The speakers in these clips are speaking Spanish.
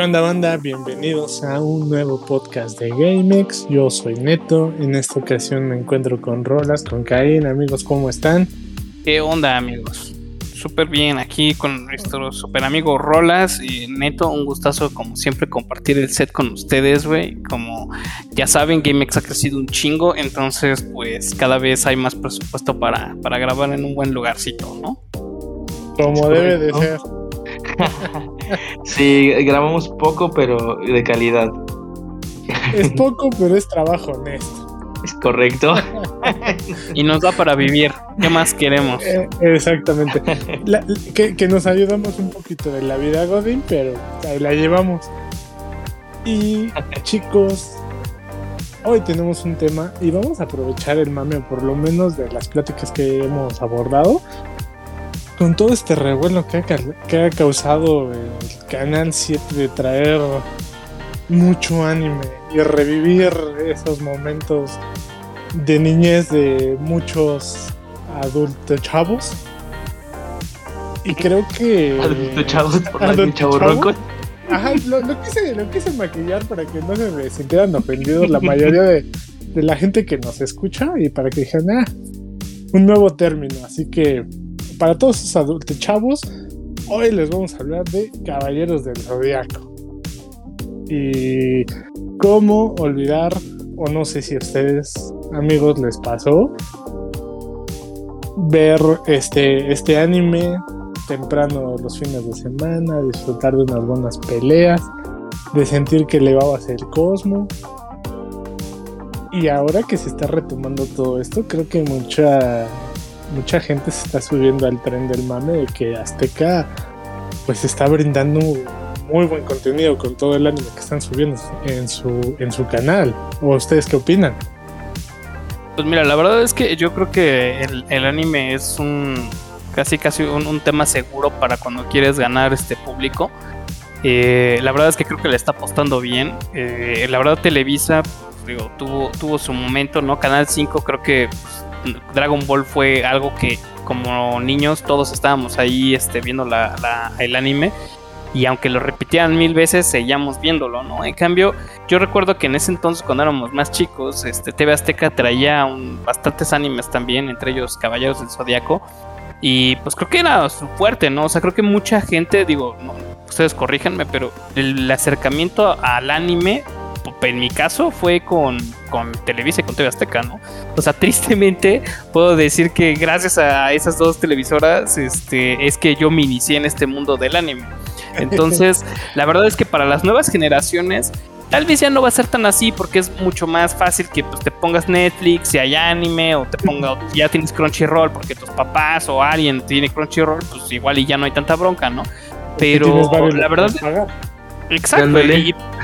¿Qué onda banda? Bienvenidos a un nuevo podcast de GameX. Yo soy Neto. En esta ocasión me encuentro con Rolas, con Caín. Amigos, ¿cómo están? ¿Qué onda amigos? Súper bien aquí con nuestro super amigo Rolas y Neto, un gustazo como siempre compartir el set con ustedes, güey. Como ya saben, GameX ha crecido un chingo, entonces pues cada vez hay más presupuesto para, para grabar en un buen lugarcito, ¿no? Como debe de ser. sí, grabamos poco, pero de calidad. Es poco, pero es trabajo honesto. Es correcto. y nos da para vivir. ¿Qué más queremos? Eh, exactamente. que, nos ayudamos un poquito de la vida Godin, pero ahí la llevamos. Y chicos, hoy tenemos un tema y vamos a aprovechar el mame, por lo menos de las pláticas que hemos abordado, con todo este revuelo que ha, que ha causado el Canal 7 de traer mucho anime y revivir esos momentos de niñez de muchos adultos chavos. Y creo que. Adultos chavos por adultos Ajá, lo, quise, lo quise maquillar para que no se me sintieran ofendidos la mayoría de, de la gente que nos escucha y para que dijeran, ah, un nuevo término. Así que para todos esos adultos chavos, hoy les vamos a hablar de Caballeros del Zodiaco. Y cómo olvidar, o no sé si a ustedes, amigos, les pasó, ver este, este anime temprano los fines de semana, disfrutar de unas buenas peleas, de sentir que elevabas el cosmo. Y ahora que se está retomando todo esto, creo que mucha mucha gente se está subiendo al tren del mame de que Azteca pues está brindando muy buen contenido con todo el anime que están subiendo en su, en su canal. ¿O ustedes qué opinan? Pues mira, la verdad es que yo creo que el, anime es un casi casi un, tema seguro para cuando quieres ganar este público. Eh, la verdad es que creo que le está apostando bien. Eh, la verdad Televisa pues, digo, tuvo, tuvo su momento, ¿no? Canal 5 creo que pues, Dragon Ball fue algo que como niños todos estábamos ahí este, viendo la, el anime y aunque lo repitieran mil veces seguíamos viéndolo, ¿no? En cambio, yo recuerdo que en ese entonces cuando éramos más chicos, este TV Azteca traía bastantes animes también, entre ellos Caballeros del Zodiaco y pues creo que era su fuerte, ¿no? O sea, creo que mucha gente, digo, ustedes corríjanme, pero el acercamiento al anime en mi caso fue con, con Televisa y con TV Azteca, ¿no? O sea, tristemente puedo decir que gracias a esas dos televisoras este, es que yo me inicié en este mundo del anime. Entonces, la verdad es que para las nuevas generaciones, tal vez ya no va a ser tan así porque es mucho más fácil que pues, te pongas Netflix y hay anime o te ponga ya tienes Crunchyroll porque tus papás o alguien tiene Crunchyroll, pues igual y ya no hay tanta bronca, ¿no? Pero la verdad Exacto,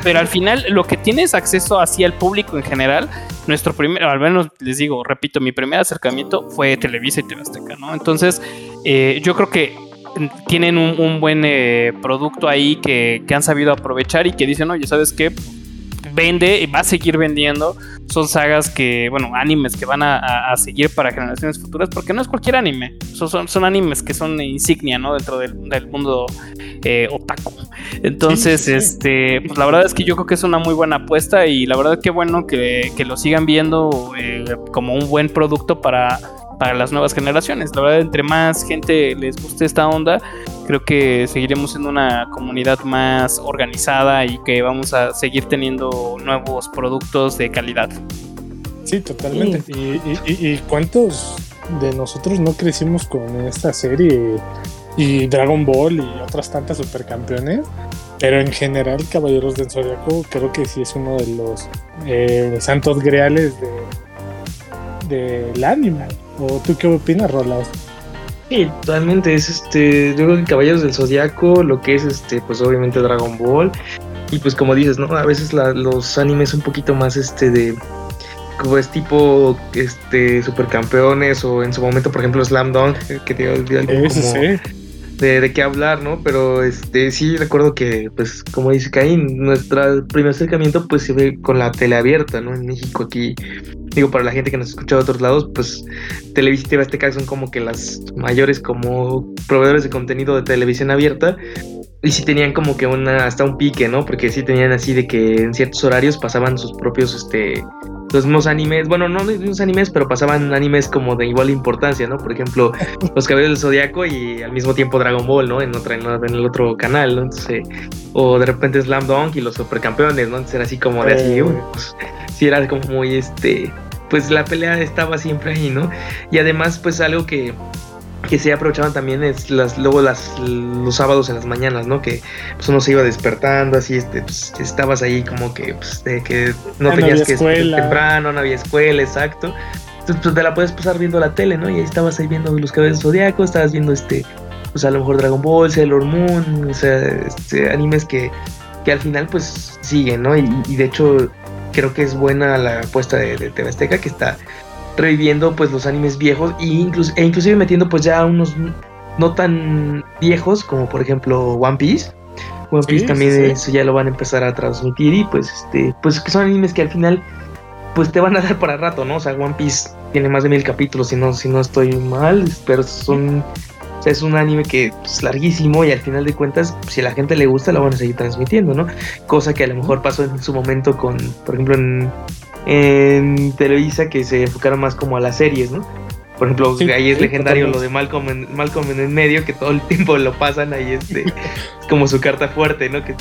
pero al final lo que tienes acceso así al público en general, nuestro primer, al menos les digo, repito, mi primer acercamiento fue Televisa y TV Azteca, ¿no? Entonces, eh, yo creo que tienen un, buen eh, producto ahí que, que, han sabido aprovechar y que dicen, oye, ¿sabes qué? Vende y va a seguir vendiendo. Son sagas que, bueno, animes que van a, seguir para generaciones futuras, porque no es cualquier anime. Son, son, animes que son insignia, ¿no? Dentro del, mundo eh, otaku. Entonces, este, pues la verdad es que yo creo que es una muy buena apuesta y la verdad que bueno que, que lo sigan viendo eh, como un buen producto para para las nuevas generaciones. La verdad, entre más gente les guste esta onda, creo que seguiremos siendo una comunidad más organizada y que vamos a seguir teniendo nuevos productos de calidad. Sí, totalmente. Y, cuántos de nosotros no crecimos con esta serie y Dragon Ball y otras tantas supercampeones? Pero en general, Caballeros del Zodiaco creo que sí es uno de los eh, santos greales de del anime. ¿O tú qué opinas, Rolas? Sí, totalmente. Es este, yo creo que Caballeros del Zodiaco, lo que es este, pues obviamente Dragon Ball. Y pues como dices, ¿no? A veces los animes un poquito más este de como es tipo este supercampeones o en su momento por ejemplo Slam Dunk que te algo como de, de qué hablar no pero este sí recuerdo que pues como dice Caín nuestro primer acercamiento pues se ve con la tele abierta no en México aquí digo, para la gente que nos escucha de otros lados, pues Televisa y TV Azteca son como que las mayores como proveedores de contenido de televisión abierta. y sí tenían como que una, hasta un pique, ¿no? Porque sí tenían así de que en ciertos horarios pasaban sus propios, este, los mismos animes, bueno, no los mismos animes, pero pasaban animes como de igual importancia, ¿no? Por ejemplo, Los Caballeros del Zodiaco y al mismo tiempo Dragon Ball, ¿no? En otra, en, el otro canal, ¿no? Entonces, o de repente Slam Dunk y los supercampeones, ¿no? Entonces era así como de así, pues, sí era como muy, este, pues la pelea estaba siempre ahí, ¿no? Y además, pues algo que que se aprovechaban también es las luego las los sábados en las mañanas, ¿no? Que pues uno se iba despertando así, este, pues, estabas ahí como que pues, de que no, tenías que escuela. temprano, no había escuela, exacto. Entonces pues te la puedes pasar viendo la tele, ¿no? Y ahí estabas ahí viendo los cabellos zodiacos, estabas viendo este, pues a lo mejor Dragon Ball, Sailor Moon, o sea, este, animes que, que al final pues siguen, ¿no? Y, de hecho creo que es buena la apuesta de, de TV Azteca que está reviviendo pues los animes viejos e, incluso, e inclusive metiendo pues ya unos no tan viejos como por ejemplo One Piece. One Piece también eso ya lo van a empezar a transmitir y pues este pues que son animes que al final pues te van a dar para rato, ¿no? O sea, One Piece tiene más de mil capítulos si no si no estoy mal, pero son sea, es un anime que es larguísimo y al final de cuentas, si a la gente le gusta, lo van a seguir transmitiendo, ¿no? Cosa que a lo mejor pasó en su momento con, por ejemplo, en en Televisa que se enfocaron más como a las series, ¿no? Por ejemplo, ahí es legendario lo de Malcolm en, Malcolm en el medio, que todo el tiempo lo pasan ahí, este, es como su carta fuerte, ¿no? Que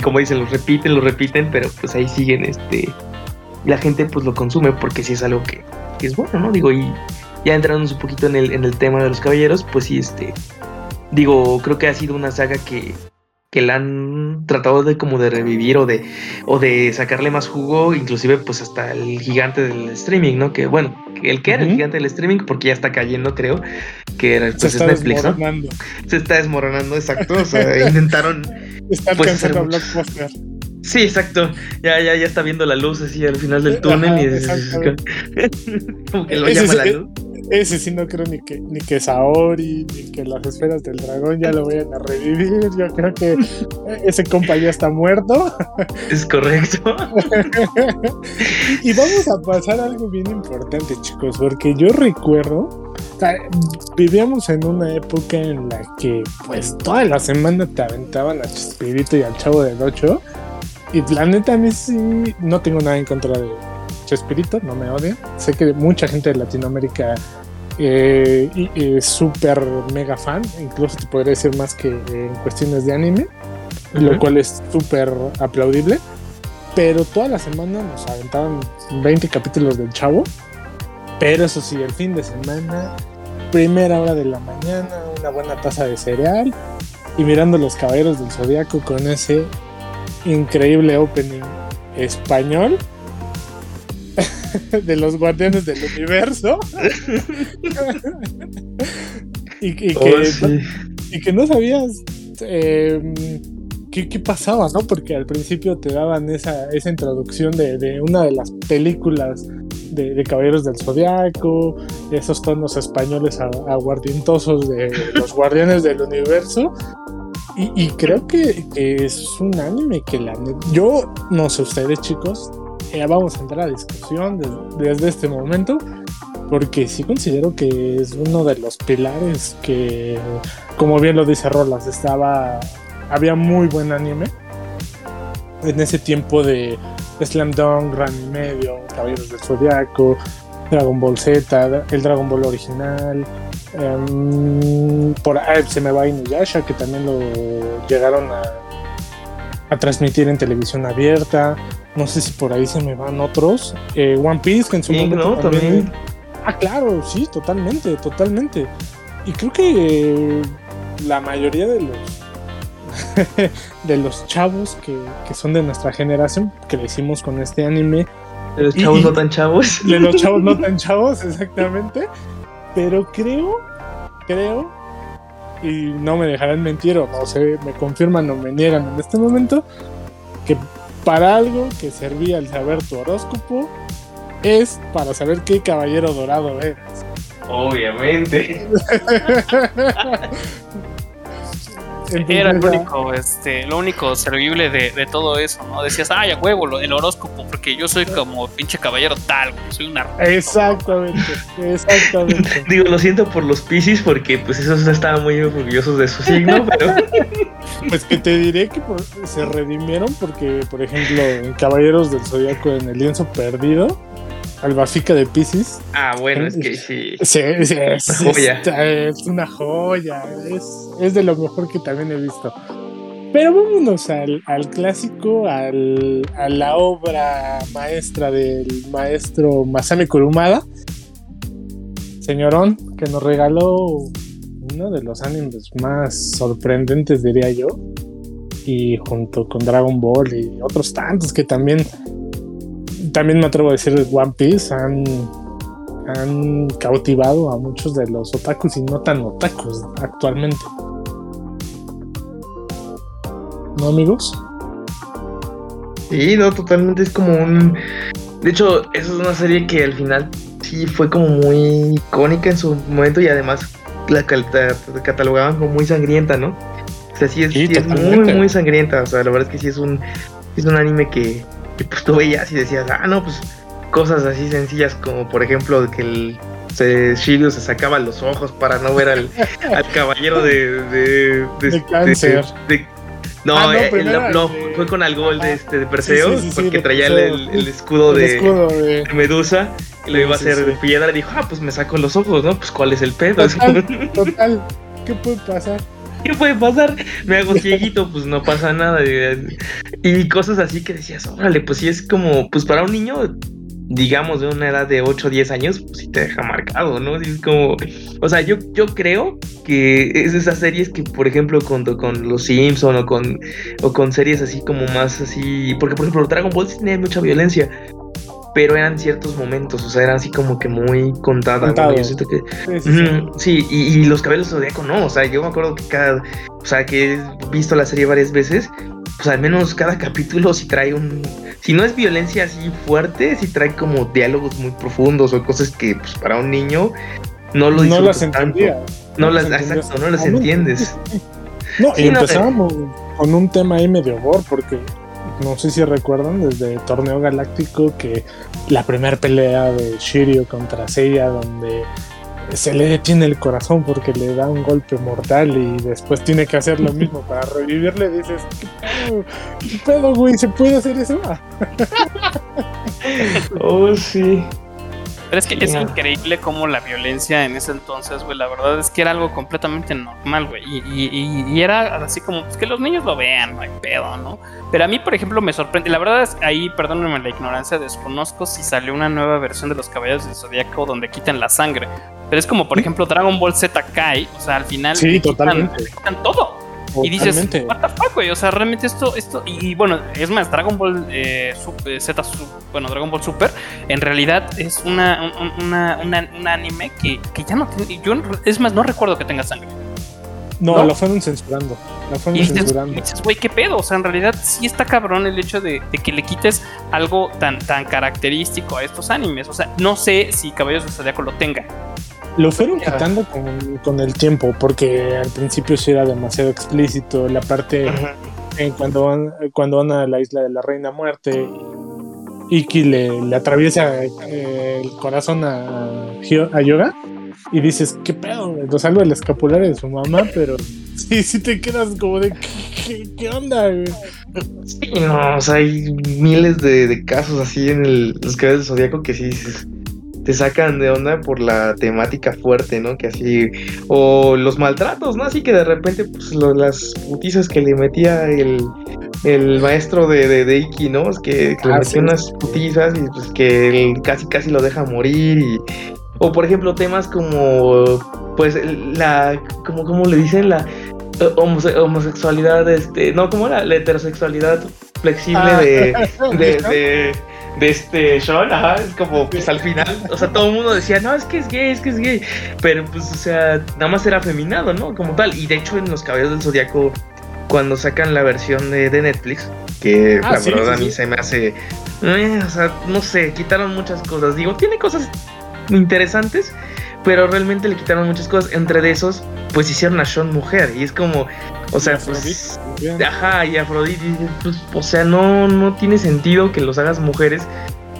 como dicen, lo repiten, lo repiten, pero pues ahí siguen, este, la gente pues lo consume porque sí es algo que, que es bueno, ¿no? Digo, y ya entrando un poquito en el, en el tema de los caballeros, pues sí, este, digo, creo que ha sido una saga que, que la han tratado de como de revivir o de o de sacarle más jugo, inclusive pues hasta el gigante del streaming, ¿no? Que bueno, el que era el gigante del streaming, porque ya está cayendo, creo, que era pues, Se está Netflix, Se está desmoronando, exacto. O sea, intentaron. Está pues, a Blockbuster. Sí, exacto. Ya, ya, ya está viendo la luz así al final del túnel y como que lo llama la luz. Ese sí no creo ni que, ni que Saori, ni que las esferas del dragón ya lo vayan a revivir. Yo creo que ese compa ya está muerto. Es correcto. y vamos a pasar a algo bien importante, chicos, porque yo recuerdo, vivíamos en una época en la que pues toda la semana te aventaban a Chespirito y al Chavo del 8. Y la neta a mí sí no tengo nada en contra de Chespirito, no me odia. Sé que mucha gente de Latinoamérica eh, es súper mega fan, incluso te podría decir más que en cuestiones de anime, lo cual es súper aplaudible. Pero toda la semana nos aventaban 20 capítulos del chavo. Pero eso sí, el fin de semana, primera hora de la mañana, una buena taza de cereal y mirando los caballeros del zodiaco con ese increíble opening español de los guardianes del universo. y, que, oh, y, que, no sabías em, qué, pasaba, ¿no? Porque al principio te daban esa, esa introducción de, una de las películas de, Caballeros del Zodiaco, esos tonos españoles aguardientosos de los guardianes del universo. Y, creo que, que, es un anime que la yo no sé ustedes chicos ya vamos a entrar a discusión desde este momento, porque sí considero que es uno de los pilares que, como bien lo dice Rolas, estaba, había muy buen anime en ese tiempo de Slam Dunk, Run Medio, Caballeros del Zodiaco, Dragon Ball Z, el Dragon Ball original. Em, por ahí se me va Inuyasha, que también lo llegaron a transmitir en televisión abierta. No sé si por ahí se me van otros. Eh, One Piece, que en su momento también... Ah, claro, sí, totalmente, totalmente. Y creo que eh, la mayoría de los de los chavos que, que, son de nuestra generación crecimos con este anime. De los chavos no tan chavos. De los chavos no tan chavos, exactamente. Pero creo, creo, y no me dejarán mentir o no sé, me confirman o me niegan en este momento, que para algo que servía el saber tu horóscopo es para saber qué caballero dorado eres. Obviamente. era el único, este, lo único servible de, todo eso, ¿no? Decías, ay, a huevo, el horóscopo, porque yo soy como pinche caballero tal, soy una. Exactamente, exactamente. Digo, lo siento por los Pisces, porque pues esos estaban muy orgullosos de su signo, pero. Pues que te diré que se redimieron porque, por ejemplo, en Caballeros del Zodíaco en el lienzo perdido Albafica de Pisces. Ah, bueno, es que sí. Sí, sí es, una joya. Es, una joya. Es, de lo mejor que también he visto. Pero vámonos al, clásico, al, a la obra maestra del maestro Masami Kurumada. Señorón, que nos regaló uno de los animes más sorprendentes, diría yo. Y junto con Dragon Ball y otros tantos que también también me atrevo a decir One Piece han, han cautivado a muchos de los otakus y no tan otakus actualmente. ¿No, amigos? Sí, no, totalmente es como un... De hecho, esa es una serie que al final sí fue como muy icónica en su momento y además la, catalogaban como muy sangrienta, ¿no? O sea, sí es, sí, es muy, muy sangrienta. O sea, la verdad es que sí es un, es un anime que, y pues tú veías y decías, ah, no, pues cosas así sencillas como por ejemplo que el se, Shiryu se sacaba los ojos para no ver al, al caballero de, de, de, cáncer. no, ah, no, fue con Algol de, este, de Perseo, porque traía el, el, escudo, de, Medusa y lo iba a hacer de piedra y dijo, ah, pues me saco los ojos, ¿no? Pues cuál es el pedo. Total, total. ¿qué puede pasar? ¿Qué puede pasar? Me hago cieguito, pues no pasa nada. Y cosas así que decías, órale, pues sí es como, pues para un niño, digamos, de una edad de 8 o 10 años, pues sí te deja marcado, ¿no? es como, o sea, yo, yo creo que es esas series que, por ejemplo, con, con los Simpson o con, o con series así como más así, porque por ejemplo Dragon Ball tenía mucha violencia, pero eran ciertos momentos, o sea, eran así como que muy contadas. Sí, y, los cabellos de Zodíaco no, o sea, yo me acuerdo que cada, o sea, que he visto la serie varias veces, pues al menos cada capítulo si trae un, si no es violencia así fuerte, si trae como diálogos muy profundos o cosas que pues para un niño no lo no las entendía. No, las, exacto, no las entiendes. No, y empezamos con un tema ahí medio gore, porque no sé si recuerdan desde Torneo Galáctico que la primera pelea de Shiryu contra Seiya donde se le detiene el corazón porque le da un golpe mortal y después tiene que hacer lo mismo para revivirle dices ¿qué pedo, güey? ¿se puede hacer eso? oh sí pero es que es increíble cómo la violencia en ese entonces, güey, la verdad es que era algo completamente normal, güey. Y, era así como, pues que los niños lo vean, no hay pedo, ¿no? Pero a mí, por ejemplo, me sorprende. La verdad es ahí, perdónenme la ignorancia, desconozco si salió una nueva versión de los Caballeros del Zodíaco donde quitan la sangre. Pero es como, por ejemplo, Dragon Ball Z Kai, o sea, al final sí, totalmente. quitan todo. Y dices, what the fuck, güey, o sea, realmente esto, esto, y, bueno, es más, Dragon Ball eh, eh Z, bueno, Dragon Ball Super, en realidad es una, una, un anime que, que, ya no tiene, yo, es más, no recuerdo que tenga sangre. No, lo fueron censurando. Lo fueron y censurando. dices, güey, ¿qué pedo? O sea, en realidad sí está cabrón el hecho de, de, que le quites algo tan, tan característico a estos animes. O sea, no sé si Caballos de Zodíaco lo tenga. Lo fueron quitando con, el tiempo, porque al principio sí era demasiado explícito. La parte en cuando, van, cuando van a la isla de la Reina Muerte, Iki le, le atraviesa eh, el corazón a, a Yoga y dices, ¿qué pedo? Lo salva el escapulario de su mamá, pero sí, sí te quedas como de, ¿qué, onda? Sí, no, o sea, hay miles de, casos así en el, los que del Zodíaco que sí dices te sacan de onda por la temática fuerte, ¿no? Que así, o los maltratos, ¿no? Así que de repente, pues las putizas que le metía el, el maestro de, de, Iki, ¿no? Es que, le ah, metía unas putizas y pues que él casi casi lo deja morir y... O por ejemplo temas como, pues, la, como, como le dicen, la eh, homosexualidad, este, no, como la, la heterosexualidad flexible ah. de de este Sean, ajá, es como, pues al final, o sea, todo el mundo decía, no, es que es gay, es que es gay, pero pues, o sea, nada más era afeminado, ¿no? Como tal, y de hecho en Los Caballeros del Zodíaco, cuando sacan la versión de, Netflix, que ah, la verdad a mí se me hace, eh, o sea, no sé, quitaron muchas cosas, digo, tiene cosas interesantes, pero realmente le quitaron muchas cosas, entre de esos, pues hicieron a Sean mujer, y es como, O sea, pues, ajá, y Afrodite, pues, o sea, no, no tiene sentido que los hagas mujeres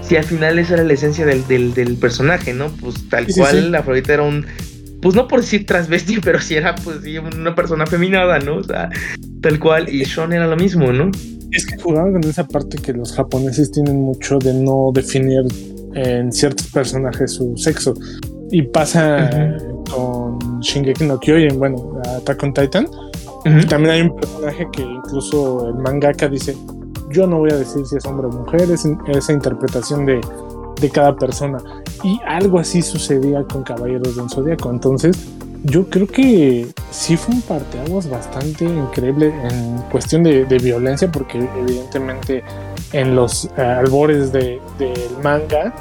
si al final esa era la esencia del, del, personaje, ¿no? Pues tal cual Afrodite era un, pues no por decir transvesti, pero sí era pues sí, una persona feminada, ¿no? O sea, tal cual, y Sean era lo mismo, ¿no? Es que jugaban con esa parte que los japoneses tienen mucho de no definir en ciertos personajes su sexo. Y pasa con Shingeki no Kyojin, bueno, Attack on Titan. También hay un personaje que incluso el mangaka dice, yo no voy a decir si es hombre o mujer, es esa interpretación de, de cada persona. Y algo así sucedía con Caballeros del Zodíaco. Entonces, yo creo que sí fue un parteaguas bastante increíble en cuestión de, violencia, porque evidentemente en los eh, albores del manga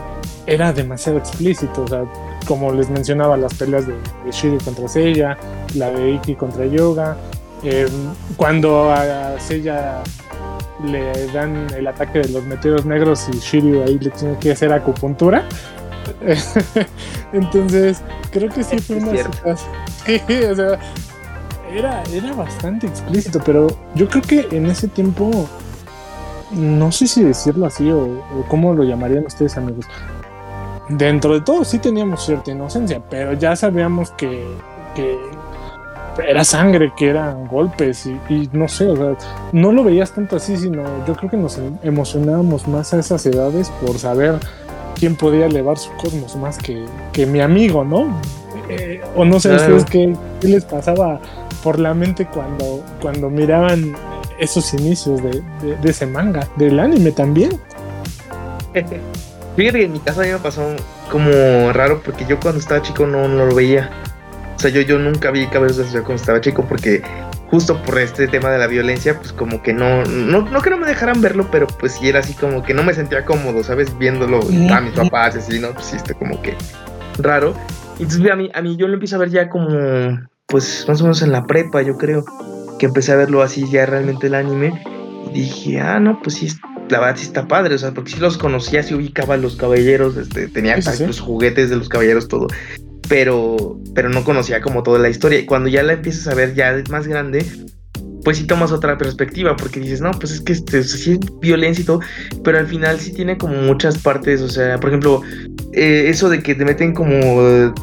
era demasiado explícito. O sea, como les mencionaba, las peleas de, Shiri contra Seiya, la de Iki contra Yoga. Em, cuando a Seiya le dan el ataque de los meteoros negros y Shiryu ahí le tiene que hacer acupuntura. Entonces, creo que sí fue una o sea, era, era bastante explícito, pero yo creo que en ese tiempo, no sé si decirlo así o, o cómo lo llamarían ustedes, amigos. Dentro de todo sí teníamos cierta inocencia, pero ya sabíamos que, que era sangre, que eran golpes y, no sé, o sea, no lo veías tanto así, sino yo creo que nos emocionábamos más a esas edades por saber quién podía elevar su cosmos más que, que mi amigo, ¿no? Eh, o no sé ustedes qué, les pasaba por la mente cuando, cuando miraban esos inicios de, ese manga, del anime también. Fíjate que en mi caso a mí me pasó como raro porque yo cuando estaba chico no, no lo veía. O sea, yo, yo nunca vi de Zodiaco cuando estaba chico porque justo por este tema de la violencia, pues como que no, no, no que no me dejaran verlo, pero pues sí era así como que no me sentía cómodo, ¿sabes? Viéndolo a mis papás, así, ¿no? Pues sí, está como que raro. Entonces a mí, a mí yo lo empiezo a ver ya como, pues más o menos en la prepa, yo creo, que empecé a verlo así ya realmente el anime. Y dije, ah, no, pues sí, la verdad sí está padre, o sea, porque sí los conocía, sí ubicaba a los caballeros, este, tenía los juguetes de los caballeros, todo pero, pero no conocía como toda la historia. Y cuando ya la empiezas a ver ya más grande, pues sí tomas otra perspectiva, porque dices, no, pues es que este, sí es violencia y todo, pero al final sí tiene como muchas partes, o sea, por ejemplo, eh, eso de que te meten como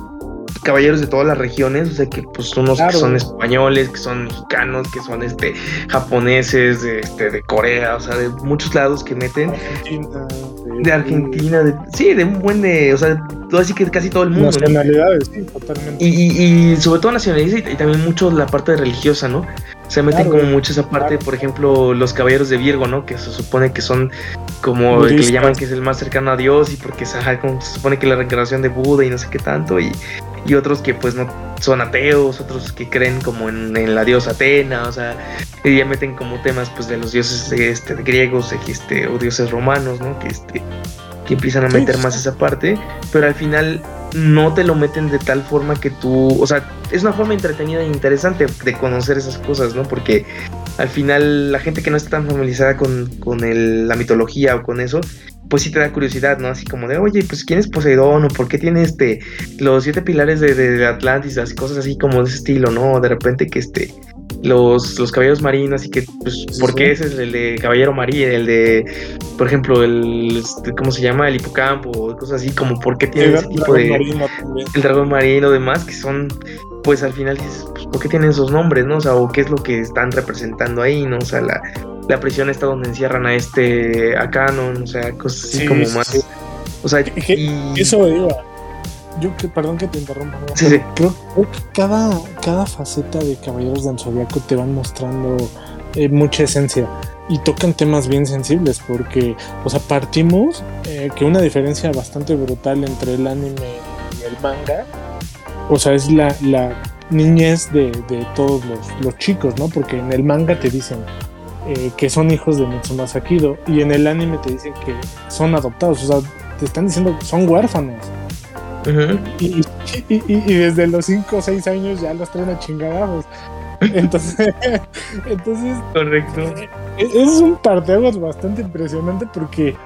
caballeros de todas las regiones, o sea que pues unos que son españoles, que son mexicanos, que son este japoneses, de, este, de Corea, o sea, de muchos lados que meten. De, Argentina, de, sí, de un buen de, o sea, todo así que casi todo el mundo. Nacionalidades, sí, totalmente. Y, y, sobre todo nacionalidades y, también mucho la parte religiosa, ¿no? Se meten como mucho esa parte, por ejemplo, los caballeros de Virgo, ¿no? Que se supone que son como el que le llaman que es el más cercano a Dios y porque se supone que la reencarnación de Buda y no sé qué tanto y, y otros que pues no son ateos, otros que creen como en, la diosa Atena, o sea, y ya meten como temas pues de los dioses este, griegos este, o dioses romanos, ¿no? Que este que empiezan a meter más esa parte, pero al final no te lo meten de tal forma que tú, o sea, es una forma entretenida e interesante de conocer esas cosas, ¿no? Porque al final la gente que no está tan familiarizada con, con la mitología o con eso, pues sí te da curiosidad, ¿no? Así como de, oye, pues quién es Poseidón o por qué tiene este los siete pilares de, de, Atlantis, así cosas así como de ese estilo, ¿no? De repente que este los, los caballeros marinos y que, pues, ¿por qué ese es el de caballero marino? El de, por ejemplo, el, este, ¿cómo se llama? El hipocampo, cosas así, como, ¿por qué tiene ese tipo de. el dragón marino, demás, que son, pues al final dices, pues, ¿por qué tienen esos nombres, no? O sea, o qué es lo que están representando ahí, ¿no? O sea, la, la prisión está donde encierran a este, a Canon, o sea, cosas así como más. O sea, y... eso iba yo que, perdón que te interrumpa, Creo, que cada, cada faceta de Caballeros del Zodiaco te van mostrando eh, mucha esencia y tocan temas bien sensibles porque, o sea, partimos eh, que una diferencia bastante brutal entre el anime y el manga, o sea, es la, la niñez de, de todos los, los, chicos, ¿no? Porque en el manga te dicen eh, que son hijos de Mitsumasa Kido y en el anime te dicen que son adoptados, o sea, te están diciendo que son huérfanos y, desde los 5 o 6 años ya los traen a chingados Entonces, entonces correcto. Eh, es un parteaguas bastante impresionante porque,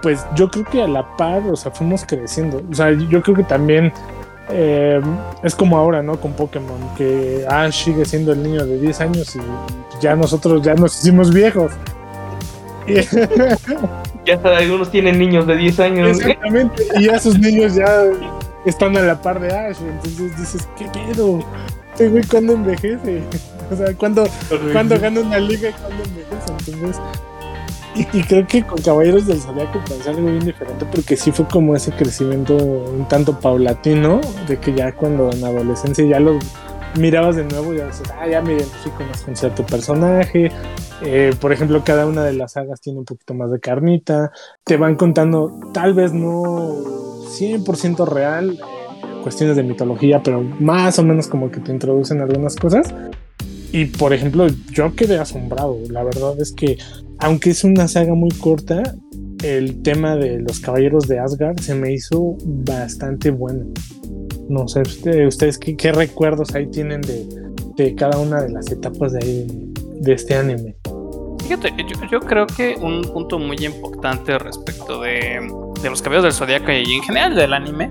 pues yo creo que a la par, o sea, fuimos creciendo. O sea, yo creo que también eh, es como ahora, ¿no? Con Pokémon, que Ash sigue siendo el niño de 10 años y ya nosotros ya nos hicimos viejos. ya hasta algunos tienen niños de 10 años. Exactamente, y esos niños ya están a la par de Ash, entonces dices, ¿qué pedo? Este güey cuando envejece. O sea, cuando, cuando gana una liga y cuando envejece. Entonces, y, creo que con Caballeros del Zodiaco pensé algo bien diferente porque sí fue como ese crecimiento un tanto paulatino de que ya cuando en adolescencia ya lo mirabas de nuevo y ya dices, ah, ya me identifico más con cierto personaje. Eh, por ejemplo, cada una de las sagas tiene un poquito más de carnita. Te van contando, tal vez no 100% real, eh, cuestiones de mitología, pero más o menos como que te introducen algunas cosas. Y por ejemplo, yo quedé asombrado. La verdad es que, aunque es una saga muy corta, el tema de los caballeros de Asgard se me hizo bastante bueno. No sé, ustedes qué, recuerdos ahí tienen de, cada una de las etapas de, ahí, de este anime. Fíjate, yo, creo que un punto muy importante respecto de, de los caballeros del zodiaco y en general del anime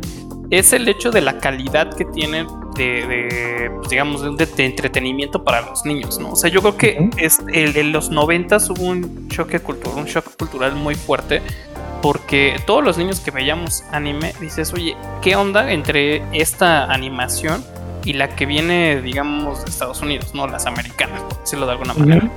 es el hecho de la calidad que tienen de, pues, digamos, de, entretenimiento para los niños, ¿no? O sea, yo creo que es, en los 90 hubo un choque cultural, un shock cultural muy fuerte porque todos los niños que veíamos anime dices, oye, ¿qué onda entre esta animación y la que viene, digamos, de Estados Unidos, ¿no? Las americanas, por decirlo de alguna manera.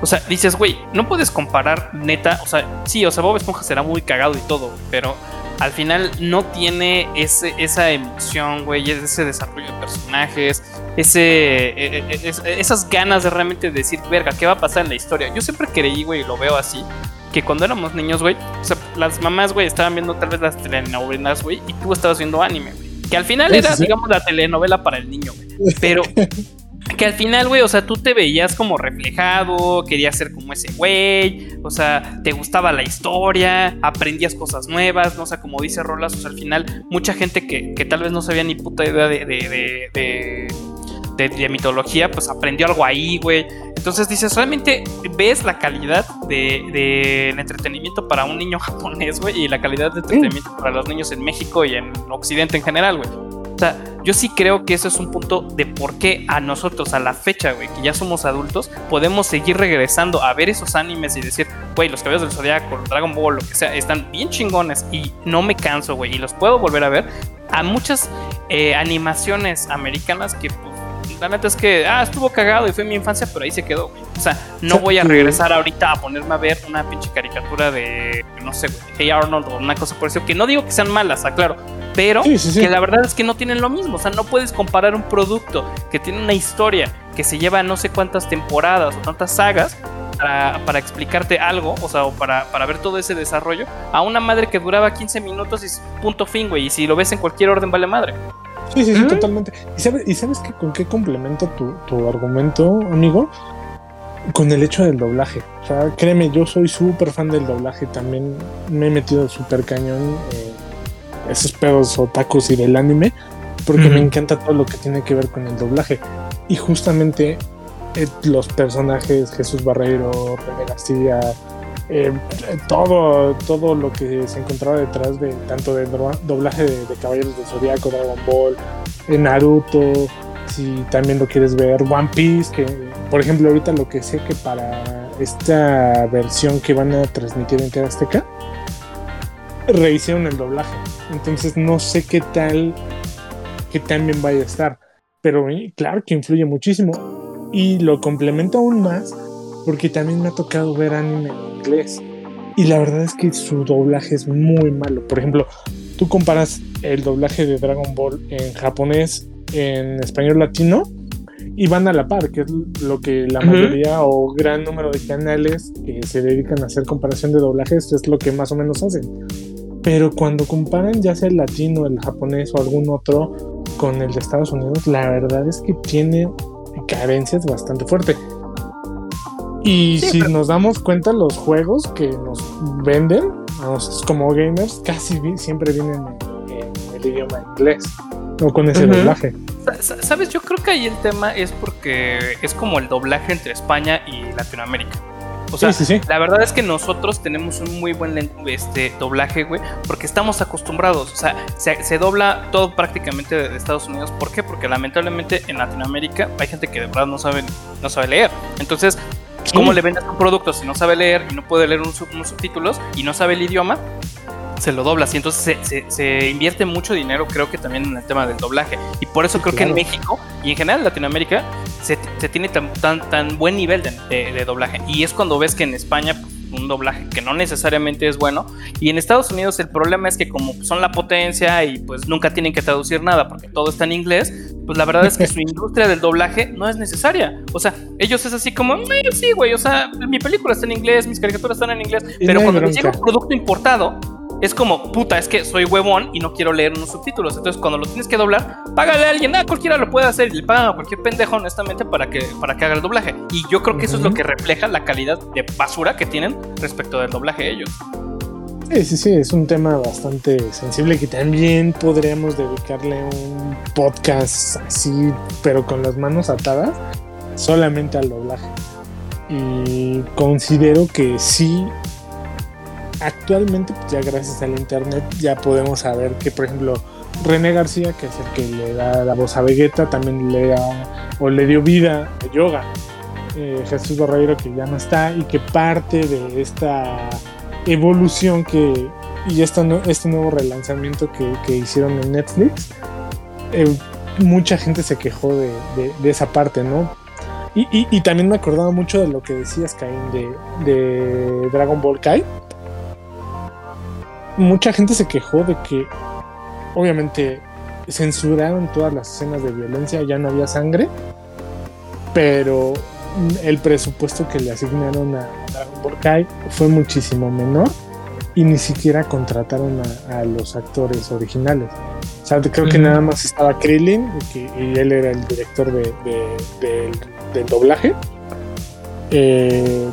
O sea, dices, güey, no puedes comparar neta, o sea, sí, o sea, Bob Esponja será muy cagado y todo, pero al final no tiene ese, esa emoción, güey, ese desarrollo de personajes, ese, e, e, e, esas ganas de realmente decir, verga, ¿qué va a pasar en la historia? Yo siempre creí, güey, y lo veo así, que cuando éramos niños, güey, o sea, las mamás, güey, estaban viendo tal vez las telenovelas, güey, y tú estabas viendo anime, güey. Que al final era, digamos, la telenovela para el niño, güey. Pero que al final, güey, o sea, tú te veías como reflejado, querías ser como ese güey, o sea, te gustaba la historia, aprendías cosas nuevas, ¿no? O sea, como dice Rolas, o sea, al final, mucha gente que, que tal vez no sabía ni puta idea de, de, de, de mitología, pues aprendió algo ahí, güey. Entonces dices, realmente ves la calidad del de, entretenimiento para un niño japonés, güey, y la calidad de entretenimiento para los niños en México y en Occidente en general, güey. O sea, yo sí creo que eso es un punto de por qué a nosotros, a la fecha, güey, que ya somos adultos, podemos seguir regresando a ver esos animes y decir, güey, los caballos del Zodiaco, Dragon Ball, lo que sea, están bien chingones y no me canso, güey, y los puedo volver a ver. A muchas eh, animaciones americanas que pues, la neta es que, ah, estuvo cagado y fue mi infancia, pero ahí se quedó, güey. O sea, no voy a regresar ahorita a ponerme a ver una pinche caricatura de, no sé, güey, Hey Arnold o una cosa por eso, que no digo que sean malas, aclaro, pero que la verdad es que no tienen lo mismo. O sea, no puedes comparar un producto que tiene una historia que se lleva no sé cuántas temporadas o tantas sagas para, explicarte algo, o sea, o para, para, ver todo ese desarrollo, a una madre que duraba 15 minutos y punto fin, güey. Y si lo ves en cualquier orden, vale madre. Sí, sí, sí, totalmente. ¿Y sabes, ¿y sabes que con qué complemento tu, tu argumento, amigo? Con el hecho del doblaje. O sea, créeme, yo soy súper fan del doblaje. También me he metido súper cañón. Eh, esos pedos otakus y del anime, porque me encanta todo lo que tiene que ver con el doblaje. Y justamente eh, los personajes, Jesús Barreiro, René García, eh, todo, todo lo que se encontraba detrás de tanto de doblaje de, Caballeros del Zodiaco, Dragon Ball, en Naruto, si también lo quieres ver, One Piece, que por ejemplo ahorita lo que sé que para esta versión que van a transmitir en TV Azteca, rehicieron el doblaje. Entonces no sé qué tal, qué tan bien vaya a estar. Pero eh, claro que influye muchísimo. Y lo complemento aún más porque también me ha tocado ver anime en inglés. Y la verdad es que su doblaje es muy malo. Por ejemplo, tú comparas el doblaje de Dragon Ball en japonés, en español latino, y van a la par, que es lo que la mayoría o gran número de canales que se dedican a hacer comparación de doblajes es lo que más o menos hacen. Pero cuando comparan ya sea el latino, el japonés o algún otro con el de Estados Unidos, la verdad es que tiene carencias bastante fuertes. Y si nos damos cuenta, los juegos que nos venden, como gamers, casi siempre vienen en, el idioma inglés, no con ese doblaje. Sabes, yo creo que ahí el tema es porque es como el doblaje entre España y Latinoamérica. O sea, la verdad es que nosotros tenemos un muy buen este, doblaje, güey, porque estamos acostumbrados. O sea, se, dobla todo prácticamente de Estados Unidos. ¿Por qué? Porque lamentablemente en Latinoamérica hay gente que de verdad no sabe, no sabe leer. Entonces, ¿cómo le vendes un producto si no sabe leer y no puede leer unos subtítulos y no sabe el idioma? Se lo doblas y entonces se, invierte mucho dinero creo que también en el tema del doblaje y por eso creo que en México y en general en Latinoamérica se, tiene tan, tan, tan, buen nivel de, doblaje y es cuando ves que en España pues, un doblaje que no necesariamente es bueno y en Estados Unidos el problema es que como son la potencia y pues nunca tienen que traducir nada porque todo está en inglés pues la verdad es que su industria del doblaje no es necesaria. O sea, ellos es así como, sí, güey, o sea, mi película está en inglés, mis caricaturas están en inglés, pero cuando llega un producto importado, es como, puta, es que soy huevón y no quiero leer unos subtítulos. Entonces, cuando lo tienes que doblar, págale a alguien. Ah, cualquiera lo puede hacer. Y le pagan a cualquier pendejo, honestamente, para que, para que haga el doblaje. Y yo creo que eso es lo que refleja la calidad de basura que tienen respecto del doblaje ellos. Sí, sí, sí, es un tema bastante sensible que también podríamos dedicarle un podcast así, pero con las manos atadas, solamente al doblaje. Y considero que sí actualmente, pues ya gracias al internet, ya podemos saber que, por ejemplo, René García, que es el que le da la voz a Vegeta, también le da o le dio vida a Yoga. Eh, Jesús Barreiro, que ya no está, y que parte de esta evolución que y este nuevo relanzamiento que, hicieron en Netflix, eh, mucha gente se quejó de, esa parte, ¿no? Y, también me acordaba mucho de lo que decías, Caín, de, de Dragon Ball Kai mucha gente se quejó de que obviamente censuraron todas las escenas de violencia, ya no había sangre, pero el presupuesto que le asignaron a Dragon Ball Kai fue muchísimo menor y ni siquiera contrataron a, los actores originales. O sea, creo que nada más estaba Krillin y, él era el director de, del doblaje. Eh,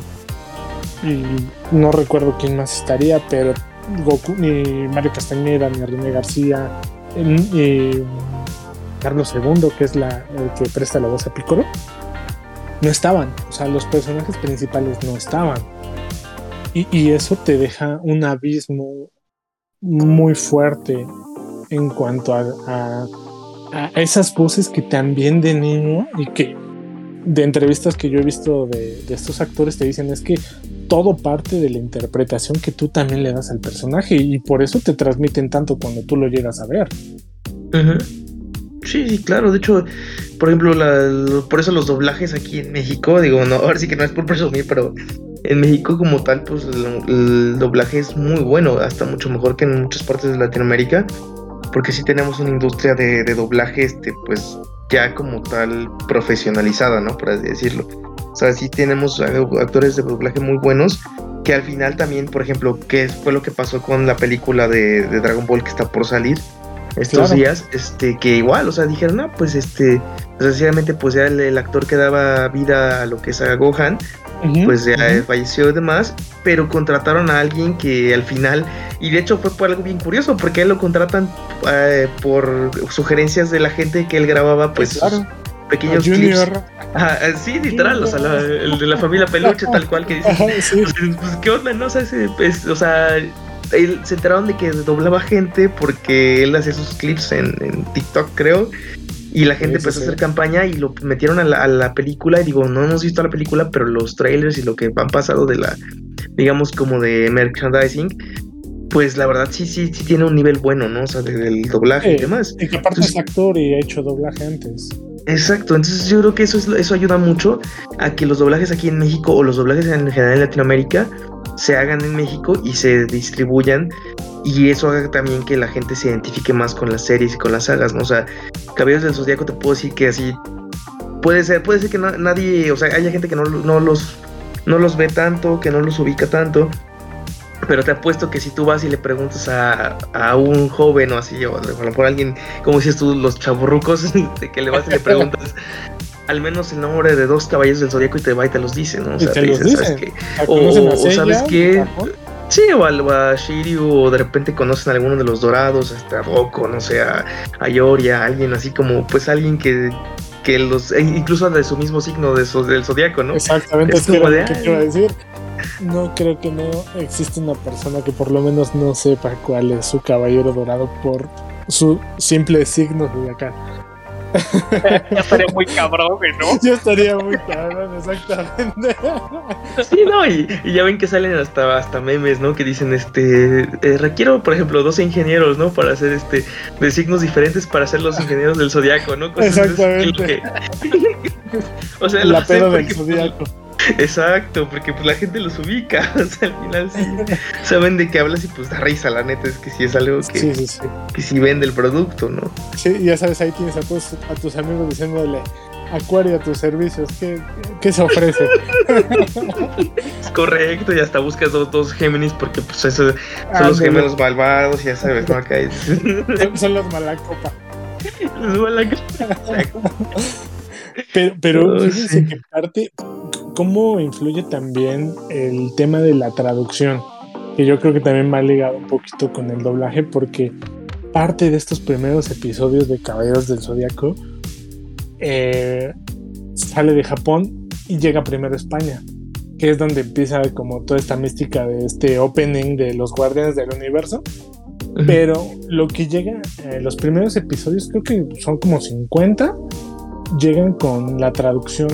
y no recuerdo quién más estaría, pero Goku, ni Mario Castañeda, ni René García, ni Carlos II, que es la, el que presta la voz a Piccolo, no estaban. O sea, los personajes principales no estaban. Y, eso te deja un abismo muy fuerte en cuanto a, esas voces que también de niño y que de entrevistas que yo he visto de, estos actores te dicen es que todo parte de la interpretación que tú también le das al personaje y por eso te transmiten tanto cuando tú lo llegas a ver. Sí, sí, claro. De hecho, por ejemplo, por eso los doblajes aquí en México, digo, no, ahora sí que no es por presumir, pero en México como tal, pues el, doblaje es muy bueno, hasta mucho mejor que en muchas partes de Latinoamérica, porque sí tenemos una industria de, de doblaje, este, pues ya como tal profesionalizada, ¿no? Por así decirlo. O sea, sí tenemos actores de doblaje muy buenos que al final también, por ejemplo, qué fue lo que pasó con la película de, Dragon Ball que está por salir estos días, este, que igual, o sea, dijeron, no, pues este, desgraciadamente, pues ya el, actor que daba vida a lo que es a Gohan, pues ya falleció y demás, pero contrataron a alguien que al final, y de hecho fue por algo bien curioso, porque él lo contratan eh, por sugerencias de la gente que él grababa, pues, pequeños clips. Ah, sí, literal, o sea, el de la familia peluche, tal cual que dice. Pues, pues, ¿qué onda, no? O sea, pues, o sea, él, se enteraron de que doblaba gente porque él hacía sus clips en, TikTok, creo. Y la gente empezó a hacer campaña y lo metieron a la, película. Y digo, no hemos visto la película, pero los trailers y lo que han pasado de la, digamos, como de merchandising, pues la verdad sí, sí, sí tiene un nivel bueno, ¿no? O sea, del doblaje y demás. Y que aparte es actor y ha hecho doblaje antes. Exacto, entonces yo creo que eso, es, eso ayuda mucho a que los doblajes aquí en México o los doblajes en general en Latinoamérica se hagan en México y se distribuyan y eso haga también que la gente se identifique más con las series y con las sagas, ¿no? O sea, Caballeros del Zodíaco te puedo decir que así puede ser, puede ser que nadie, o sea, haya gente que no, no, los no los ve tanto, que no los ubica tanto, pero te apuesto que si tú vas y le preguntas a, a un joven o así, o a lo mejor alguien, como dices tú, los chaburrucos, de que le vas y le preguntas al menos el nombre de dos caballeros del zodiaco y te va y te los dice, ¿no? O sea, te, dice, ¿sabes qué? O, sabes qué. Sí, o a, Shiryu, o de repente conocen a alguno de los dorados, hasta a Rocco, no sé, a, a Yoria, alguien así como, pues alguien que, que los, e incluso de su mismo signo de del zodiaco, ¿no? Exactamente, es, como de, ¿qué iba a decir? No creo que no existe una persona que por lo menos no sepa cuál es su caballero dorado por su simple signo zodiacal. ya estaría muy cabrón, ¿no? Ya estaría muy cabrón, exactamente. Sí, no, y, ya ven que salen hasta, hasta memes, ¿no? Que dicen, este, eh, requiero, por ejemplo, dos ingenieros, ¿no? Para hacer, este, de signos diferentes para ser los ingenieros del zodiaco, ¿no? exactamente. o sea, la pedo del zodiaco. Exacto, porque pues la gente los ubica, o sea, al final sí saben de qué hablas y pues da risa, la neta, es que sí es algo que sí, sí, sí. que sí vende el producto, ¿no? Sí, ya sabes, ahí tienes a tus, a tus amigos diciéndole, Acuario a tus servicios, ¿qué, qué se ofrece? es correcto, y hasta buscas dos, dos Géminis porque pues eso, son los gemelos malvados, ya sabes, ¿no? Acá son, son los malacopa. Los malacopa. Pero, pero fíjense que parte, cómo influye también el tema de la traducción, que yo creo que también va ligado un poquito con el doblaje, porque parte de estos primeros episodios de Caballeros del Zodíaco eh, sale de Japón y llega primero a España, que es donde empieza como toda esta mística de este opening de los Guardianes del Universo. Pero lo que llega, eh, los primeros episodios creo que son como 50 llegan con la traducción